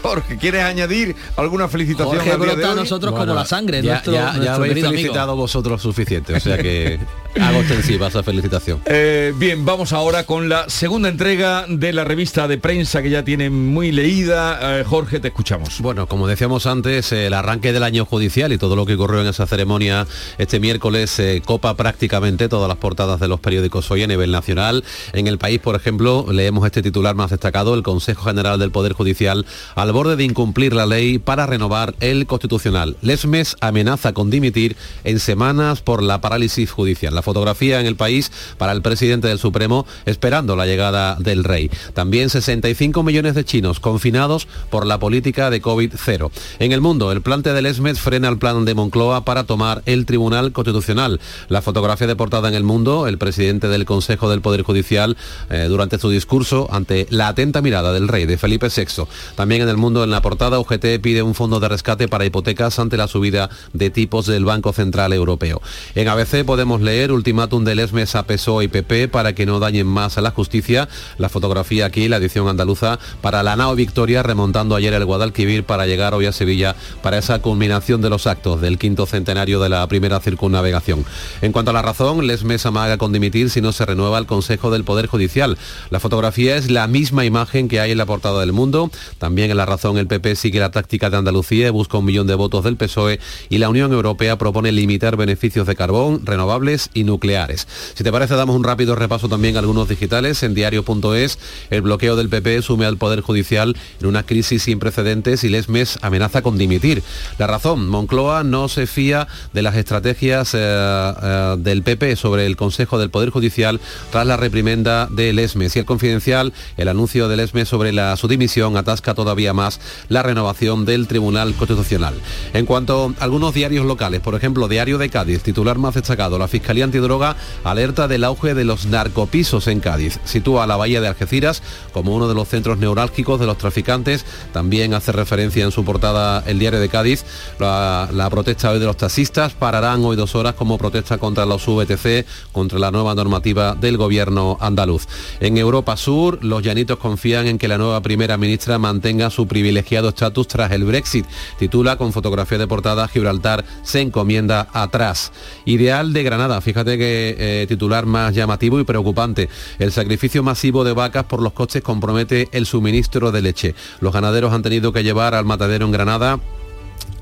Jorge, ¿quieres añadir alguna felicitación Jorge brota a nosotros como la sangre, Ya, nuestro, ya- ya nuestro habéis querido amigo. felicitado vosotros suficiente, o sea que hago extensiva esa felicitación. Eh, bien, vamos ahora con la segunda entrega de la revista de prensa que ya tiene muy leída. Eh, Jorge, te escuchamos. Bueno, como decíamos antes, el arranque del año judicial y todo lo que ocurrió en esa ceremonia este miércoles eh, copa prácticamente todas las portadas de los periódicos hoy a nivel nacional. En el país, por ejemplo, leemos este titular más destacado, el Consejo General del Poder Judicial al borde de incumplir la ley para renovar el Constitucional. Lesmes amenaza con dimitir en semanas por la parálisis judicial. La fotografía en el país para el presidente del Supremo esperando la llegada del rey. También 65 millones de chinos confinados por la política de COVID-0. En el mundo, el plante del ESMED frena el plan de Moncloa para tomar el Tribunal Constitucional. La fotografía de portada en el mundo, el presidente del Consejo del Poder Judicial, eh, durante su discurso ante la atenta mirada del rey de Felipe VI. También en el mundo, en la portada, UGT pide un fondo de rescate para hipotecas ante la subida de tipos del Banco Central Europeo. En ABC podemos leer ultimátum del ESMES a PSOE y PP para que no dañen más a la justicia. La fotografía aquí, la edición andaluza, para la nao Victoria, remontando ayer el Guadalquivir para llegar hoy a Sevilla para esa culminación de los actos del quinto centenario de la primera circunnavegación. En cuanto a la razón, Lesmes amaga con dimitir si no se renueva el Consejo del Poder Judicial. La fotografía es la misma imagen que hay en la portada del mundo. También en la razón el PP sigue la táctica de Andalucía y busca un millón de votos del PSOE y la Unión Europea propone limitar beneficios de carbón, renovables y nucleares. Si te parece, damos un rápido repaso también a algunos digitales. En diario.es, el bloqueo del PP sume al Poder Judicial en una crisis sin precedentes y Lesmes amenaza con dimitir. La razón, Moncloa no se fía de las estrategias eh, eh, del PP sobre el Consejo del Poder Judicial tras la reprimenda de Lesmes. Y el confidencial, el anuncio de Lesmes sobre su dimisión atasca todavía más la renovación del Tribunal Constitucional. En cuanto a algunos diarios locales, por ejemplo, Diario de Cádiz, titular más destacado, la Fiscalía Antidroga alerta del auge de los narcopisos en Cádiz. Sitúa la bahía de Algeciras como uno de los centros neurálgicos de los traficantes. También hace referencia en su portada el Diario de Cádiz. La, protesta hoy de los taxistas pararán hoy dos horas como protesta contra los VTC, contra la nueva normativa del gobierno andaluz. En Europa Sur, los llanitos confían en que la nueva primera ministra mantenga su privilegiado estatus tras el Brexit. Titula con fotografía de portada Gibraltar se encomienda atrás. Ideal de Granada, que eh, titular más llamativo y preocupante. El sacrificio masivo de vacas por los costes compromete el suministro de leche. Los ganaderos han tenido que llevar al matadero en Granada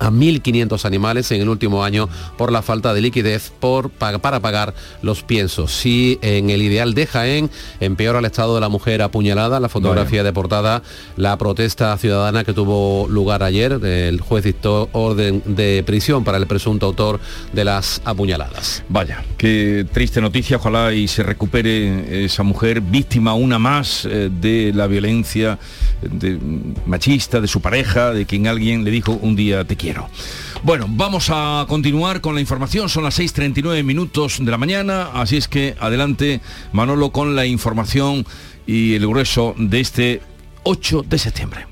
a 1.500 animales en el último año por la falta de liquidez por, para pagar los piensos. Si en el ideal de Jaén empeora el estado de la mujer apuñalada, la fotografía de portada, la protesta ciudadana que tuvo lugar ayer, el juez dictó orden de prisión para el presunto autor de las apuñaladas. Vaya, qué triste noticia, ojalá y se recupere esa mujer víctima una más eh, de la violencia de, machista de su pareja, de quien alguien le dijo un día te quiero. Bueno, vamos a continuar con la información. Son las 6.39 minutos de la mañana, así es que adelante Manolo con la información y el grueso de este 8 de septiembre.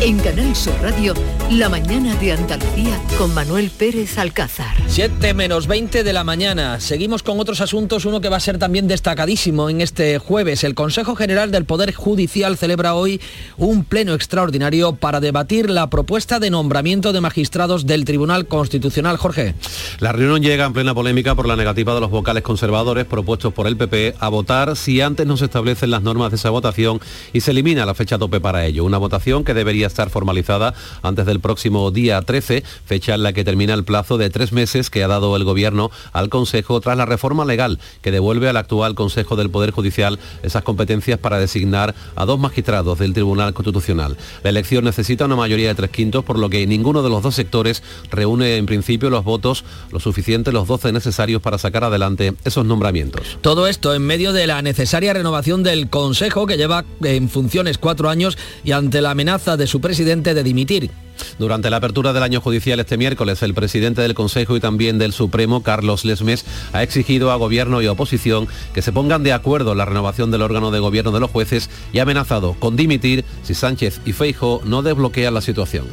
En Canal Sur Radio, La mañana de Andalucía con Manuel Pérez Alcázar. 7 menos 20 de la mañana. Seguimos con otros asuntos, uno que va a ser también destacadísimo en este jueves. El Consejo General del Poder Judicial celebra hoy un pleno extraordinario para debatir la propuesta de nombramiento de magistrados del Tribunal Constitucional. Jorge. La reunión llega en plena polémica por la negativa de los vocales conservadores propuestos por el PP a votar si antes no se establecen las normas de esa votación y se elimina la fecha tope para ello. Una votación que debería estar formalizada antes del próximo día 13, fecha en la que termina el plazo de tres meses que ha dado el Gobierno al Consejo tras la reforma legal que devuelve al actual Consejo del Poder Judicial esas competencias para designar a dos magistrados del Tribunal Constitucional. La elección necesita una mayoría de tres quintos, por lo que ninguno de los dos sectores reúne en principio los votos lo suficiente, los 12 necesarios para sacar adelante esos nombramientos. Todo esto en medio de la necesaria renovación del Consejo que lleva en funciones cuatro años y ante la amenaza de su presidente de dimitir. Durante la apertura del año judicial este miércoles, el presidente del Consejo y también del Supremo, Carlos Lesmes, ha exigido a gobierno y oposición que se pongan de acuerdo en la renovación del órgano de gobierno de los jueces y ha amenazado con dimitir si Sánchez y Feijo no desbloquean la situación.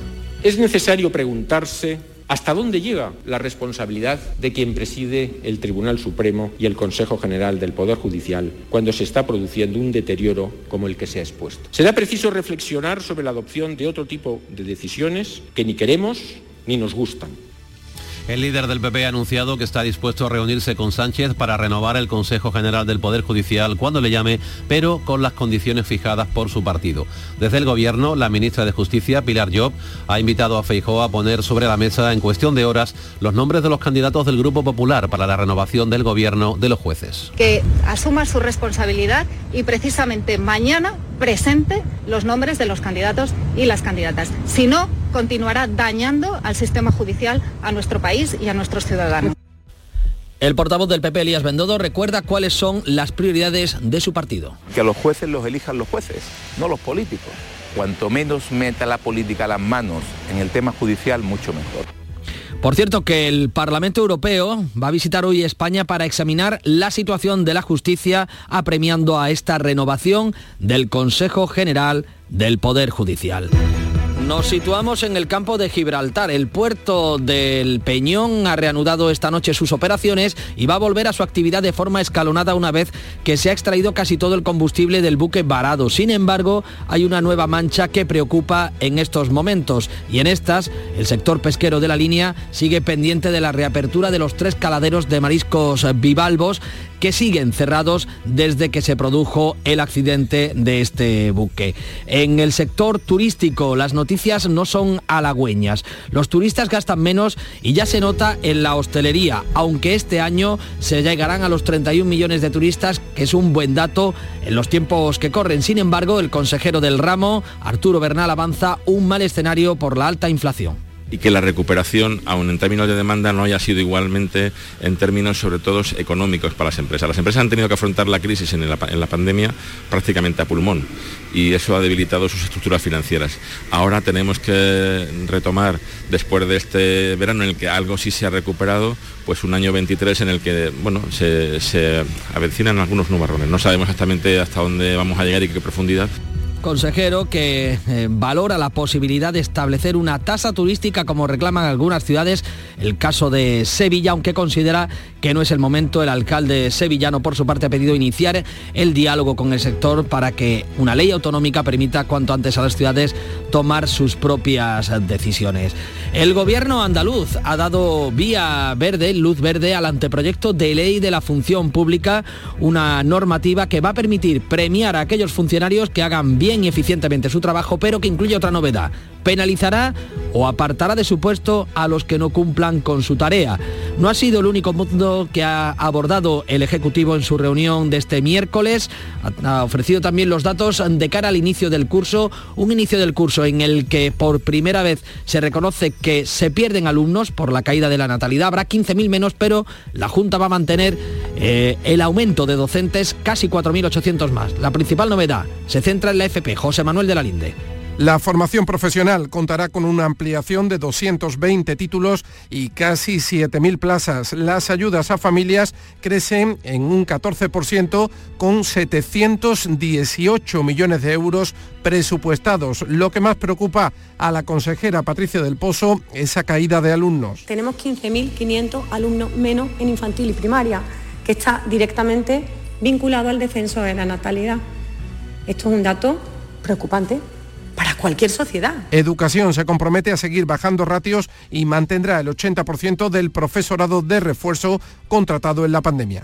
Es necesario preguntarse ¿Hasta dónde llega la responsabilidad de quien preside el Tribunal Supremo y el Consejo General del Poder Judicial cuando se está produciendo un deterioro como el que se ha expuesto? Será preciso reflexionar sobre la adopción de otro tipo de decisiones que ni queremos ni nos gustan el líder del PP ha anunciado que está dispuesto a reunirse con Sánchez para renovar el Consejo General del Poder Judicial cuando le llame, pero con las condiciones fijadas por su partido. Desde el Gobierno, la ministra de Justicia, Pilar Job, ha invitado a Feijóo a poner sobre la mesa en cuestión de horas los nombres de los candidatos del Grupo Popular para la renovación del Gobierno de los jueces. Que asuma su responsabilidad y precisamente mañana presente los nombres de los candidatos y las candidatas. Si no, continuará dañando al sistema judicial, a nuestro país y a nuestros ciudadanos. El portavoz del PP, Elías Bendodo, recuerda cuáles son las prioridades de su partido. Que a los jueces los elijan los jueces, no los políticos. Cuanto menos meta la política las manos en el tema judicial, mucho mejor. Por cierto, que el Parlamento Europeo va a visitar hoy España para examinar la situación de la justicia, apremiando a esta renovación del Consejo General del Poder Judicial. Nos situamos en el campo de Gibraltar. El puerto del Peñón ha reanudado esta noche sus operaciones y va a volver a su actividad de forma escalonada una vez que se ha extraído casi todo el combustible del buque varado. Sin embargo, hay una nueva mancha que preocupa en estos momentos y en estas el sector pesquero de la línea sigue pendiente de la reapertura de los tres caladeros de mariscos bivalvos que siguen cerrados desde que se produjo el accidente de este buque. En el sector turístico las noticias no son halagüeñas. Los turistas gastan menos y ya se nota en la hostelería, aunque este año se llegarán a los 31 millones de turistas, que es un buen dato en los tiempos que corren. Sin embargo, el consejero del ramo, Arturo Bernal, avanza un mal escenario por la alta inflación. Y que la recuperación, aun en términos de demanda, no haya sido igualmente en términos sobre todo económicos para las empresas. Las empresas han tenido que afrontar la crisis en la, pandemia prácticamente a pulmón y eso ha debilitado sus estructuras financieras. Ahora tenemos que retomar, después de este verano en el que algo sí se ha recuperado, pues un año 23 en el que bueno, se, se avecinan algunos nubarrones. No sabemos exactamente hasta dónde vamos a llegar y qué profundidad consejero que eh, valora la posibilidad de establecer una tasa turística como reclaman algunas ciudades, el caso de Sevilla, aunque considera que no es el momento. El alcalde sevillano, por su parte, ha pedido iniciar el diálogo con el sector para que una ley autonómica permita cuanto antes a las ciudades tomar sus propias decisiones. El gobierno andaluz ha dado vía verde, luz verde, al anteproyecto de ley de la función pública, una normativa que va a permitir premiar a aquellos funcionarios que hagan bien y eficientemente su trabajo, pero que incluye otra novedad. Penalizará o apartará de su puesto a los que no cumplan con su tarea. No ha sido el único mundo que ha abordado el Ejecutivo en su reunión de este miércoles. Ha ofrecido también los datos de cara al inicio del curso, un inicio del curso en el que por primera vez se reconoce que se pierden alumnos por la caída de la natalidad. Habrá 15.000 menos, pero la Junta va a mantener eh, el aumento de docentes, casi 4.800 más. La principal novedad se centra en la FP, José Manuel de la Linde. La formación profesional contará con una ampliación de 220 títulos y casi 7.000 plazas. Las ayudas a familias crecen en un 14% con 718 millones de euros presupuestados. Lo que más preocupa a la consejera Patricia del Pozo es esa caída de alumnos. Tenemos 15.500 alumnos menos en infantil y primaria, que está directamente vinculado al descenso de la natalidad. Esto es un dato preocupante para cualquier sociedad. Educación se compromete a seguir bajando ratios y mantendrá el 80% del profesorado de refuerzo contratado en la pandemia.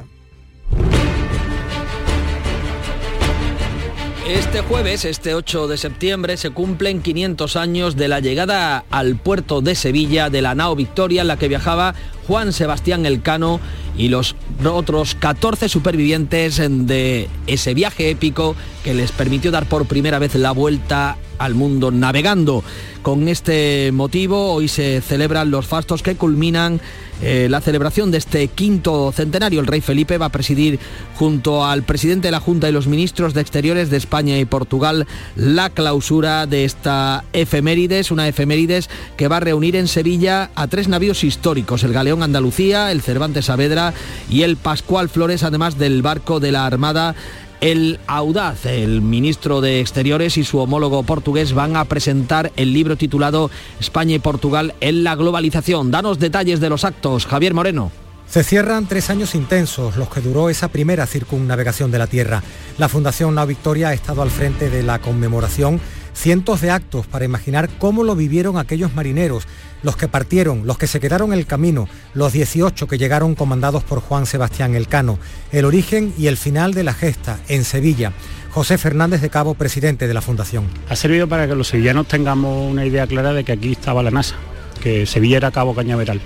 Este jueves, este 8 de septiembre, se cumplen 500 años de la llegada al puerto de Sevilla de la nao Victoria en la que viajaba Juan Sebastián Elcano y los otros 14 supervivientes de ese viaje épico que les permitió dar por primera vez la vuelta al mundo navegando. Con este motivo hoy se celebran los fastos que culminan eh, la celebración de este quinto centenario. El rey Felipe va a presidir junto al presidente de la Junta y los ministros de Exteriores de España y Portugal la clausura de esta efemérides, una efemérides que va a reunir en Sevilla a tres navíos históricos, el Galeón Andalucía, el Cervantes Saavedra y el Pascual Flores, además del barco de la Armada el Audaz, el ministro de Exteriores y su homólogo portugués van a presentar el libro titulado España y Portugal en la globalización. Danos detalles de los actos, Javier Moreno. Se cierran tres años intensos, los que duró esa primera circunnavegación de la Tierra. La Fundación Nao Victoria ha estado al frente de la conmemoración cientos de actos para imaginar cómo lo vivieron aquellos marineros, los que partieron, los que se quedaron en el camino, los 18 que llegaron comandados por Juan Sebastián Elcano, el origen y el final de la gesta en Sevilla. José Fernández de Cabo, presidente de la Fundación. Ha servido para que los sevillanos tengamos una idea clara de que aquí estaba la NASA, que Sevilla era Cabo Cañaveral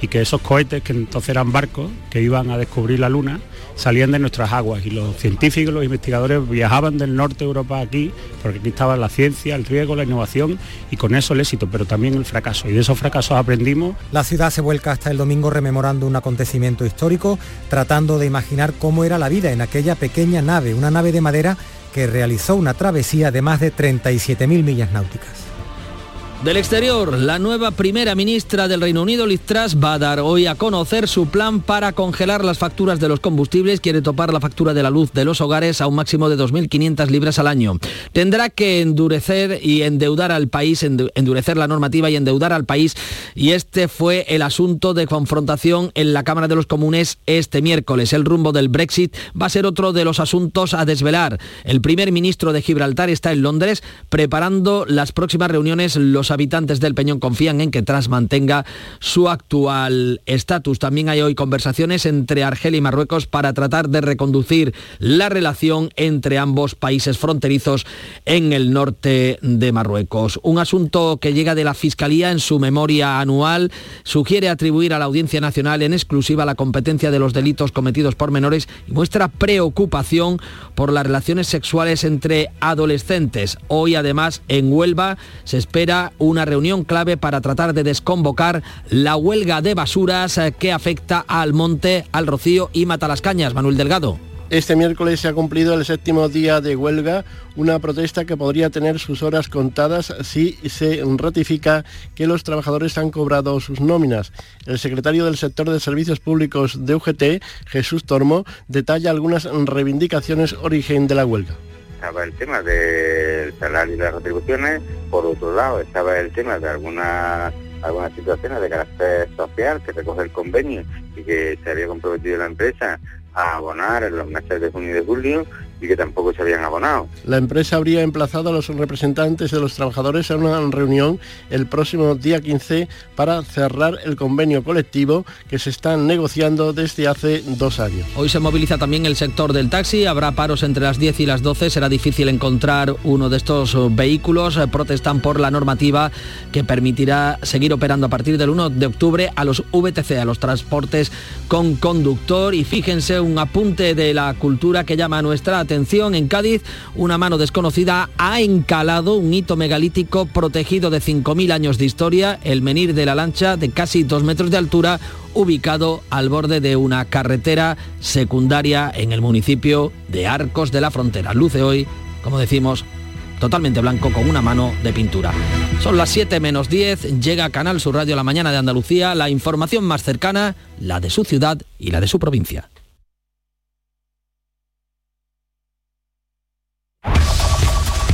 y que esos cohetes, que entonces eran barcos que iban a descubrir la Luna, salían de nuestras aguas y los científicos, los investigadores viajaban del norte de Europa aquí, porque aquí estaba la ciencia, el riesgo, la innovación y con eso el éxito, pero también el fracaso. Y de esos fracasos aprendimos. La ciudad se vuelca hasta el domingo rememorando un acontecimiento histórico, tratando de imaginar cómo era la vida en aquella pequeña nave, una nave de madera que realizó una travesía de más de 37.000 millas náuticas. Del exterior, la nueva primera ministra del Reino Unido, Liz Truss, va a dar hoy a conocer su plan para congelar las facturas de los combustibles. Quiere topar la factura de la luz de los hogares a un máximo de 2.500 libras al año. Tendrá que endurecer y endeudar al país, endurecer la normativa y endeudar al país. Y este fue el asunto de confrontación en la Cámara de los Comunes este miércoles. El rumbo del Brexit va a ser otro de los asuntos a desvelar. El primer ministro de Gibraltar está en Londres preparando las próximas reuniones. Habitantes del Peñón confían en que Tras mantenga su actual estatus. También hay hoy conversaciones entre Argelia y Marruecos para tratar de reconducir la relación entre ambos países fronterizos en el norte de Marruecos. Un asunto que llega de la Fiscalía en su memoria anual sugiere atribuir a la Audiencia Nacional en exclusiva la competencia de los delitos cometidos por menores y muestra preocupación por las relaciones sexuales entre adolescentes. Hoy además en Huelva se espera una reunión clave para tratar de desconvocar la huelga de basuras eh, que afecta al monte, al rocío y mata las cañas. Manuel Delgado. Este miércoles se ha cumplido el séptimo día de huelga, una protesta que podría tener sus horas contadas si se ratifica que los trabajadores han cobrado sus nóminas. El secretario del sector de servicios públicos de UGT, Jesús Tormo, detalla algunas reivindicaciones origen de la huelga estaba el tema del salario y las retribuciones, por otro lado estaba el tema de algunas algunas situaciones de carácter social que recoge el convenio y que se había comprometido la empresa a abonar en los meses de junio y de julio y que tampoco se habían abonado. La empresa habría emplazado a los representantes de los trabajadores a una reunión el próximo día 15 para cerrar el convenio colectivo que se está negociando desde hace dos años. Hoy se moviliza también el sector del taxi, habrá paros entre las 10 y las 12, será difícil encontrar uno de estos vehículos, protestan por la normativa que permitirá seguir operando a partir del 1 de octubre a los VTC, a los transportes con conductor y fíjense un apunte de la cultura que llama a nuestra atención, en Cádiz una mano desconocida ha encalado un hito megalítico protegido de 5.000 años de historia, el menir de la lancha de casi dos metros de altura, ubicado al borde de una carretera secundaria en el municipio de Arcos de la Frontera. Luce hoy, como decimos, totalmente blanco con una mano de pintura. Son las 7 menos 10, llega Canal Sur Radio La Mañana de Andalucía, la información más cercana, la de su ciudad y la de su provincia.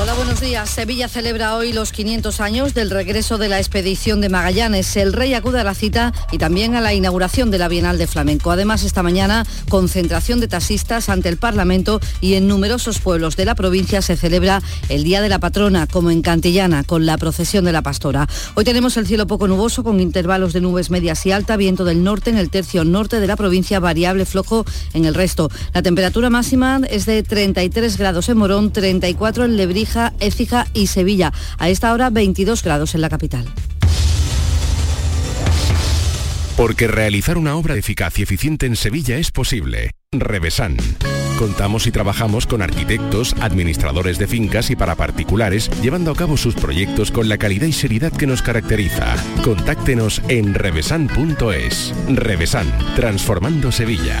Hola, buenos días. Sevilla celebra hoy los 500 años del regreso de la expedición de Magallanes. El rey acude a la cita y también a la inauguración de la Bienal de Flamenco. Además, esta mañana, concentración de taxistas ante el Parlamento y en numerosos pueblos de la provincia se celebra el Día de la Patrona, como en Cantillana, con la procesión de la Pastora. Hoy tenemos el cielo poco nuboso, con intervalos de nubes medias y alta, viento del norte en el tercio norte de la provincia, variable flojo en el resto. La temperatura máxima es de 33 grados en Morón, 34 en Lebrija, Écija y Sevilla. A esta hora 22 grados en la capital. Porque realizar una obra eficaz y eficiente en Sevilla es posible. Revesan. Contamos y trabajamos con arquitectos, administradores de fincas y para particulares, llevando a cabo sus proyectos con la calidad y seriedad que nos caracteriza. Contáctenos en revesan.es. Revesan, transformando Sevilla.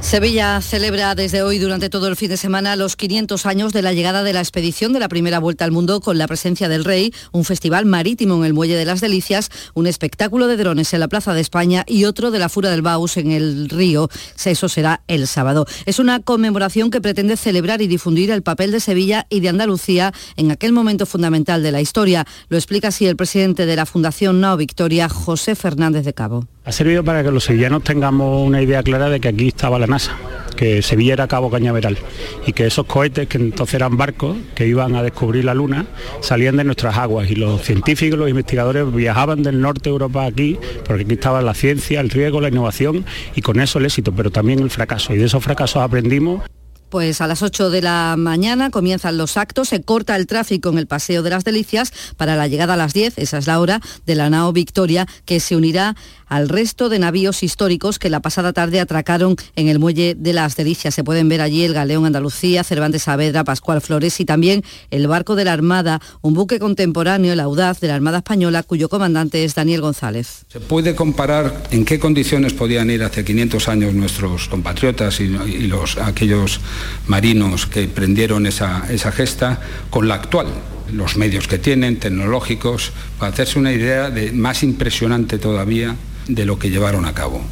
Sevilla celebra desde hoy durante todo el fin de semana los 500 años de la llegada de la expedición de la primera vuelta al mundo con la presencia del rey, un festival marítimo en el Muelle de las Delicias, un espectáculo de drones en la Plaza de España y otro de la Fura del Baus en el río. Eso será el sábado. Es una conmemoración que pretende celebrar y difundir el papel de Sevilla y de Andalucía en aquel momento fundamental de la historia. Lo explica así el presidente de la Fundación Nao Victoria, José Fernández de Cabo. Ha servido para que los sevillanos tengamos una idea clara de que aquí estaba la NASA, que Sevilla era Cabo Cañaveral y que esos cohetes, que entonces eran barcos que iban a descubrir la Luna, salían de nuestras aguas y los científicos, los investigadores viajaban del norte de Europa aquí, porque aquí estaba la ciencia, el riesgo, la innovación y con eso el éxito, pero también el fracaso. Y de esos fracasos aprendimos. Pues a las 8 de la mañana comienzan los actos, se corta el tráfico en el Paseo de las Delicias para la llegada a las 10, esa es la hora, de la nao Victoria, que se unirá al resto de navíos históricos que la pasada tarde atracaron en el muelle de las Delicias. Se pueden ver allí el Galeón Andalucía, Cervantes Saavedra, Pascual Flores y también el barco de la Armada, un buque contemporáneo, el Audaz de la Armada Española, cuyo comandante es Daniel González. ¿Se puede comparar en qué condiciones podían ir hace 500 años nuestros compatriotas y, los, aquellos marinos que prendieron esa, gesta con la actual? los medios que tienen, tecnológicos, para hacerse una idea de más impresionante todavía de lo que llevaron a cabo.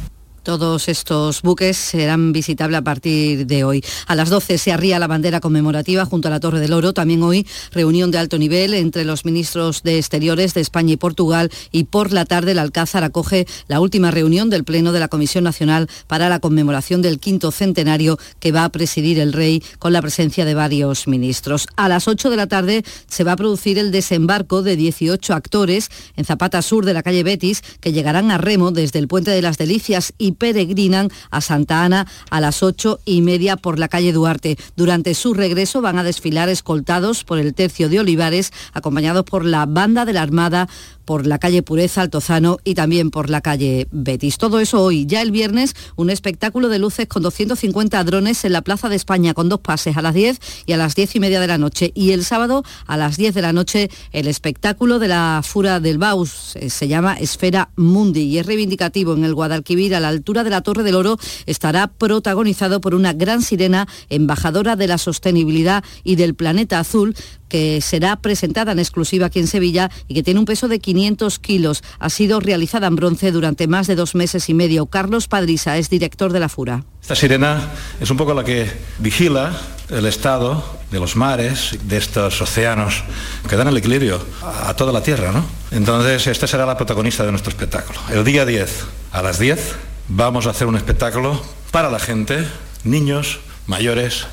Todos estos buques serán visitables a partir de hoy. A las 12 se arría la bandera conmemorativa junto a la Torre del Oro. También hoy reunión de alto nivel entre los ministros de Exteriores de España y Portugal y por la tarde el Alcázar acoge la última reunión del Pleno de la Comisión Nacional para la conmemoración del quinto centenario que va a presidir el rey con la presencia de varios ministros. A las 8 de la tarde se va a producir el desembarco de 18 actores en Zapata Sur de la calle Betis que llegarán a Remo desde el Puente de las Delicias y peregrinan a Santa Ana a las ocho y media por la calle Duarte. Durante su regreso van a desfilar escoltados por el tercio de Olivares, acompañados por la banda de la Armada por la calle Pureza, Altozano y también por la calle Betis. Todo eso hoy. Ya el viernes, un espectáculo de luces con 250 drones en la Plaza de España con dos pases a las 10 y a las 10 y media de la noche. Y el sábado a las 10 de la noche el espectáculo de la Fura del Baus. Eh, se llama Esfera Mundi y es reivindicativo en el Guadalquivir a la altura de la Torre del Oro. Estará protagonizado por una gran sirena embajadora de la sostenibilidad y del planeta azul que será presentada en exclusiva aquí en Sevilla y que tiene un peso de 500 kilos. Ha sido realizada en bronce durante más de dos meses y medio. Carlos Padrisa es director de la FURA. Esta sirena es un poco la que vigila el estado de los mares, de estos océanos que dan el equilibrio a toda la Tierra, ¿no? Entonces, esta será la protagonista de nuestro espectáculo. El día 10, a las 10, vamos a hacer un espectáculo para la gente, niños, mayores,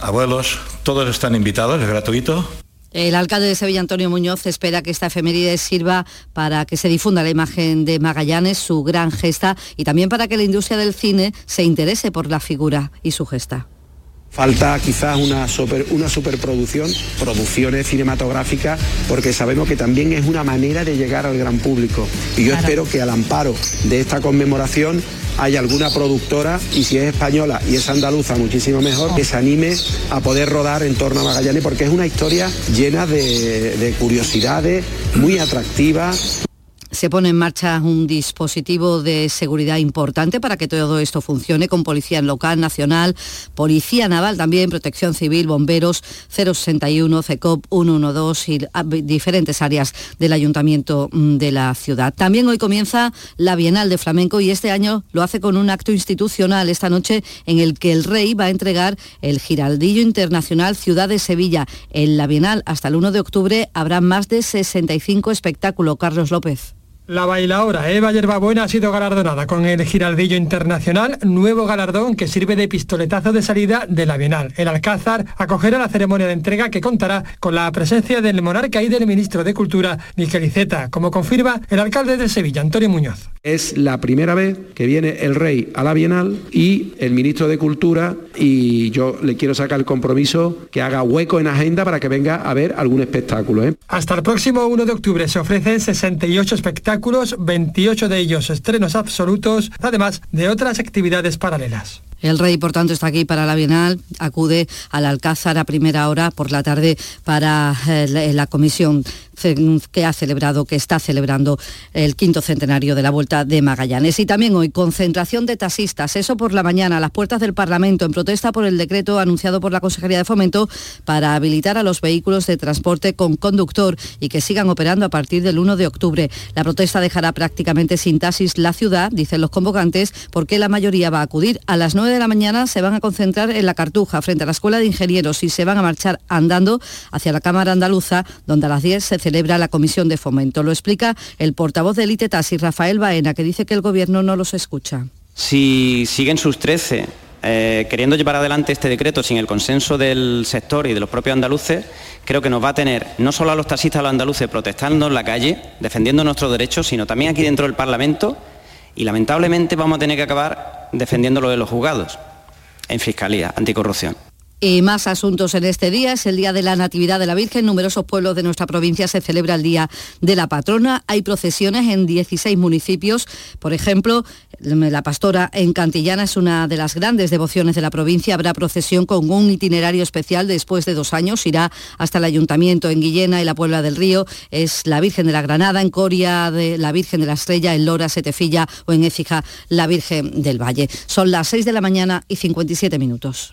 abuelos, todos están invitados, es gratuito. El alcalde de Sevilla, Antonio Muñoz, espera que esta efeméride sirva para que se difunda la imagen de Magallanes, su gran gesta, y también para que la industria del cine se interese por la figura y su gesta. Falta quizás una, super, una superproducción, producciones cinematográficas, porque sabemos que también es una manera de llegar al gran público. Y yo espero que al amparo de esta conmemoración haya alguna productora, y si es española y es andaluza, muchísimo mejor, que se anime a poder rodar en torno a Magallanes, porque es una historia llena de, de curiosidades, muy atractiva, se pone en marcha un dispositivo de seguridad importante para que todo esto funcione con policía local, nacional, policía naval también, protección civil, bomberos, 061, CECOP 112 y diferentes áreas del ayuntamiento mm, de la ciudad. También hoy comienza la Bienal de Flamenco y este año lo hace con un acto institucional esta noche en el que el rey va a entregar el Giraldillo Internacional Ciudad de Sevilla. En la Bienal hasta el 1 de octubre habrá más de 65 espectáculos. Carlos López. La bailaora Eva Yerbabuena ha sido galardonada con el Giraldillo Internacional, nuevo galardón que sirve de pistoletazo de salida de la Bienal. El Alcázar acogerá la ceremonia de entrega que contará con la presencia del monarca y del ministro de Cultura, Miquel Iceta, como confirma el alcalde de Sevilla, Antonio Muñoz. Es la primera vez que viene el rey a la Bienal y el ministro de Cultura y yo le quiero sacar el compromiso que haga hueco en agenda para que venga a ver algún espectáculo. ¿eh? Hasta el próximo 1 de octubre se ofrecen 68 espectáculos, 28 de ellos estrenos absolutos, además de otras actividades paralelas. El rey, por tanto, está aquí para la Bienal, acude al Alcázar a primera hora por la tarde para eh, la comisión que ha celebrado, que está celebrando el quinto centenario de la Vuelta de Magallanes. Y también hoy concentración de taxistas, eso por la mañana, a las puertas del Parlamento, en protesta por el decreto anunciado por la Consejería de Fomento para habilitar a los vehículos de transporte con conductor y que sigan operando a partir del 1 de octubre. La protesta dejará prácticamente sin taxis la ciudad, dicen los convocantes, porque la mayoría va a acudir. A las 9 de la mañana se van a concentrar en la Cartuja, frente a la Escuela de Ingenieros, y se van a marchar andando hacia la Cámara Andaluza, donde a las 10 se celebra la Comisión de Fomento. Lo explica el portavoz de Elite Taxi, Rafael Baena, que dice que el Gobierno no los escucha. Si siguen sus 13 eh, queriendo llevar adelante este decreto sin el consenso del sector y de los propios andaluces, creo que nos va a tener no solo a los taxistas, a los andaluces protestando en la calle, defendiendo nuestros derechos, sino también aquí dentro del Parlamento y lamentablemente vamos a tener que acabar defendiendo lo de los juzgados en Fiscalía Anticorrupción. Y más asuntos en este día. Es el Día de la Natividad de la Virgen. En numerosos pueblos de nuestra provincia se celebra el Día de la Patrona. Hay procesiones en 16 municipios. Por ejemplo, la pastora en Cantillana es una de las grandes devociones de la provincia. Habrá procesión con un itinerario especial después de dos años. Irá hasta el ayuntamiento en Guillena y la Puebla del Río. Es la Virgen de la Granada, en Coria la Virgen de la Estrella, en Lora, Setefilla o en Écija la Virgen del Valle. Son las 6 de la mañana y 57 minutos.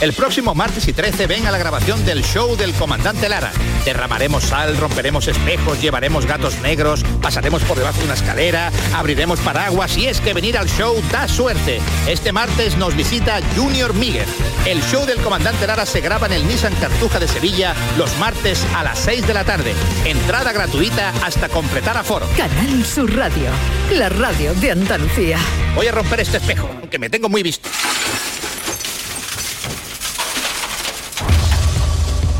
El próximo martes y 13 ven a la grabación del show del comandante Lara. Derramaremos sal, romperemos espejos, llevaremos gatos negros, pasaremos por debajo de una escalera, abriremos paraguas y es que venir al show da suerte. Este martes nos visita Junior Miguel. El show del comandante Lara se graba en el Nissan Cartuja de Sevilla los martes a las 6 de la tarde. Entrada gratuita hasta completar aforo. Canal Sur Radio, la radio de Andalucía. Voy a romper este espejo, que me tengo muy visto.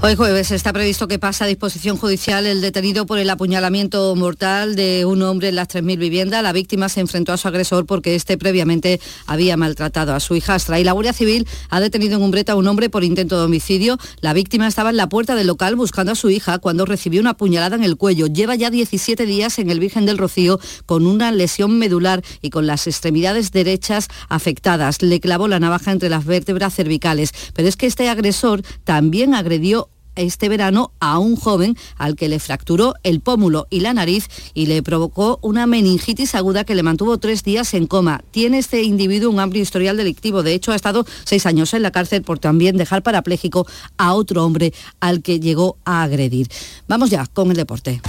Hoy jueves está previsto que pase a disposición judicial el detenido por el apuñalamiento mortal de un hombre en las 3.000 viviendas. La víctima se enfrentó a su agresor porque este previamente había maltratado a su hijastra. Y la Guardia Civil ha detenido en Umbreta a un hombre por intento de homicidio. La víctima estaba en la puerta del local buscando a su hija cuando recibió una puñalada en el cuello. Lleva ya 17 días en el Virgen del Rocío con una lesión medular y con las extremidades derechas afectadas. Le clavó la navaja entre las vértebras cervicales. Pero es que este agresor también agredió este verano a un joven al que le fracturó el pómulo y la nariz y le provocó una meningitis aguda que le mantuvo tres días en coma. Tiene este individuo un amplio historial delictivo. De hecho, ha estado seis años en la cárcel por también dejar parapléjico a otro hombre al que llegó a agredir. Vamos ya con el deporte.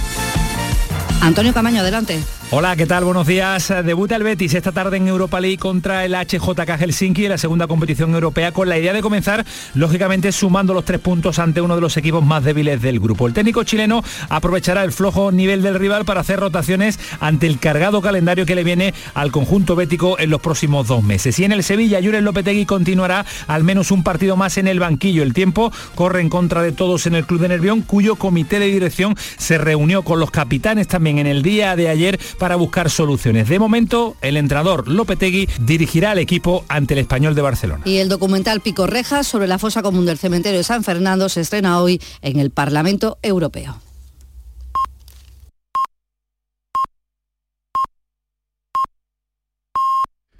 Antonio Camaño, adelante. Hola, ¿qué tal? Buenos días. Debuta el Betis esta tarde en Europa League contra el HJK Helsinki en la segunda competición europea con la idea de comenzar, lógicamente, sumando los tres puntos ante uno de los equipos más débiles del grupo. El técnico chileno aprovechará el flojo nivel del rival para hacer rotaciones ante el cargado calendario que le viene al conjunto bético en los próximos dos meses. Y en el Sevilla, Julen Lopetegui continuará al menos un partido más en el banquillo. El tiempo corre en contra de todos en el Club de Nervión, cuyo comité de dirección se reunió con los capitanes también en el día de ayer para buscar soluciones. De momento, el entrenador Lopetegui dirigirá al equipo ante el español de Barcelona. Y el documental Pico Rejas sobre la fosa común del cementerio de San Fernando se estrena hoy en el Parlamento Europeo.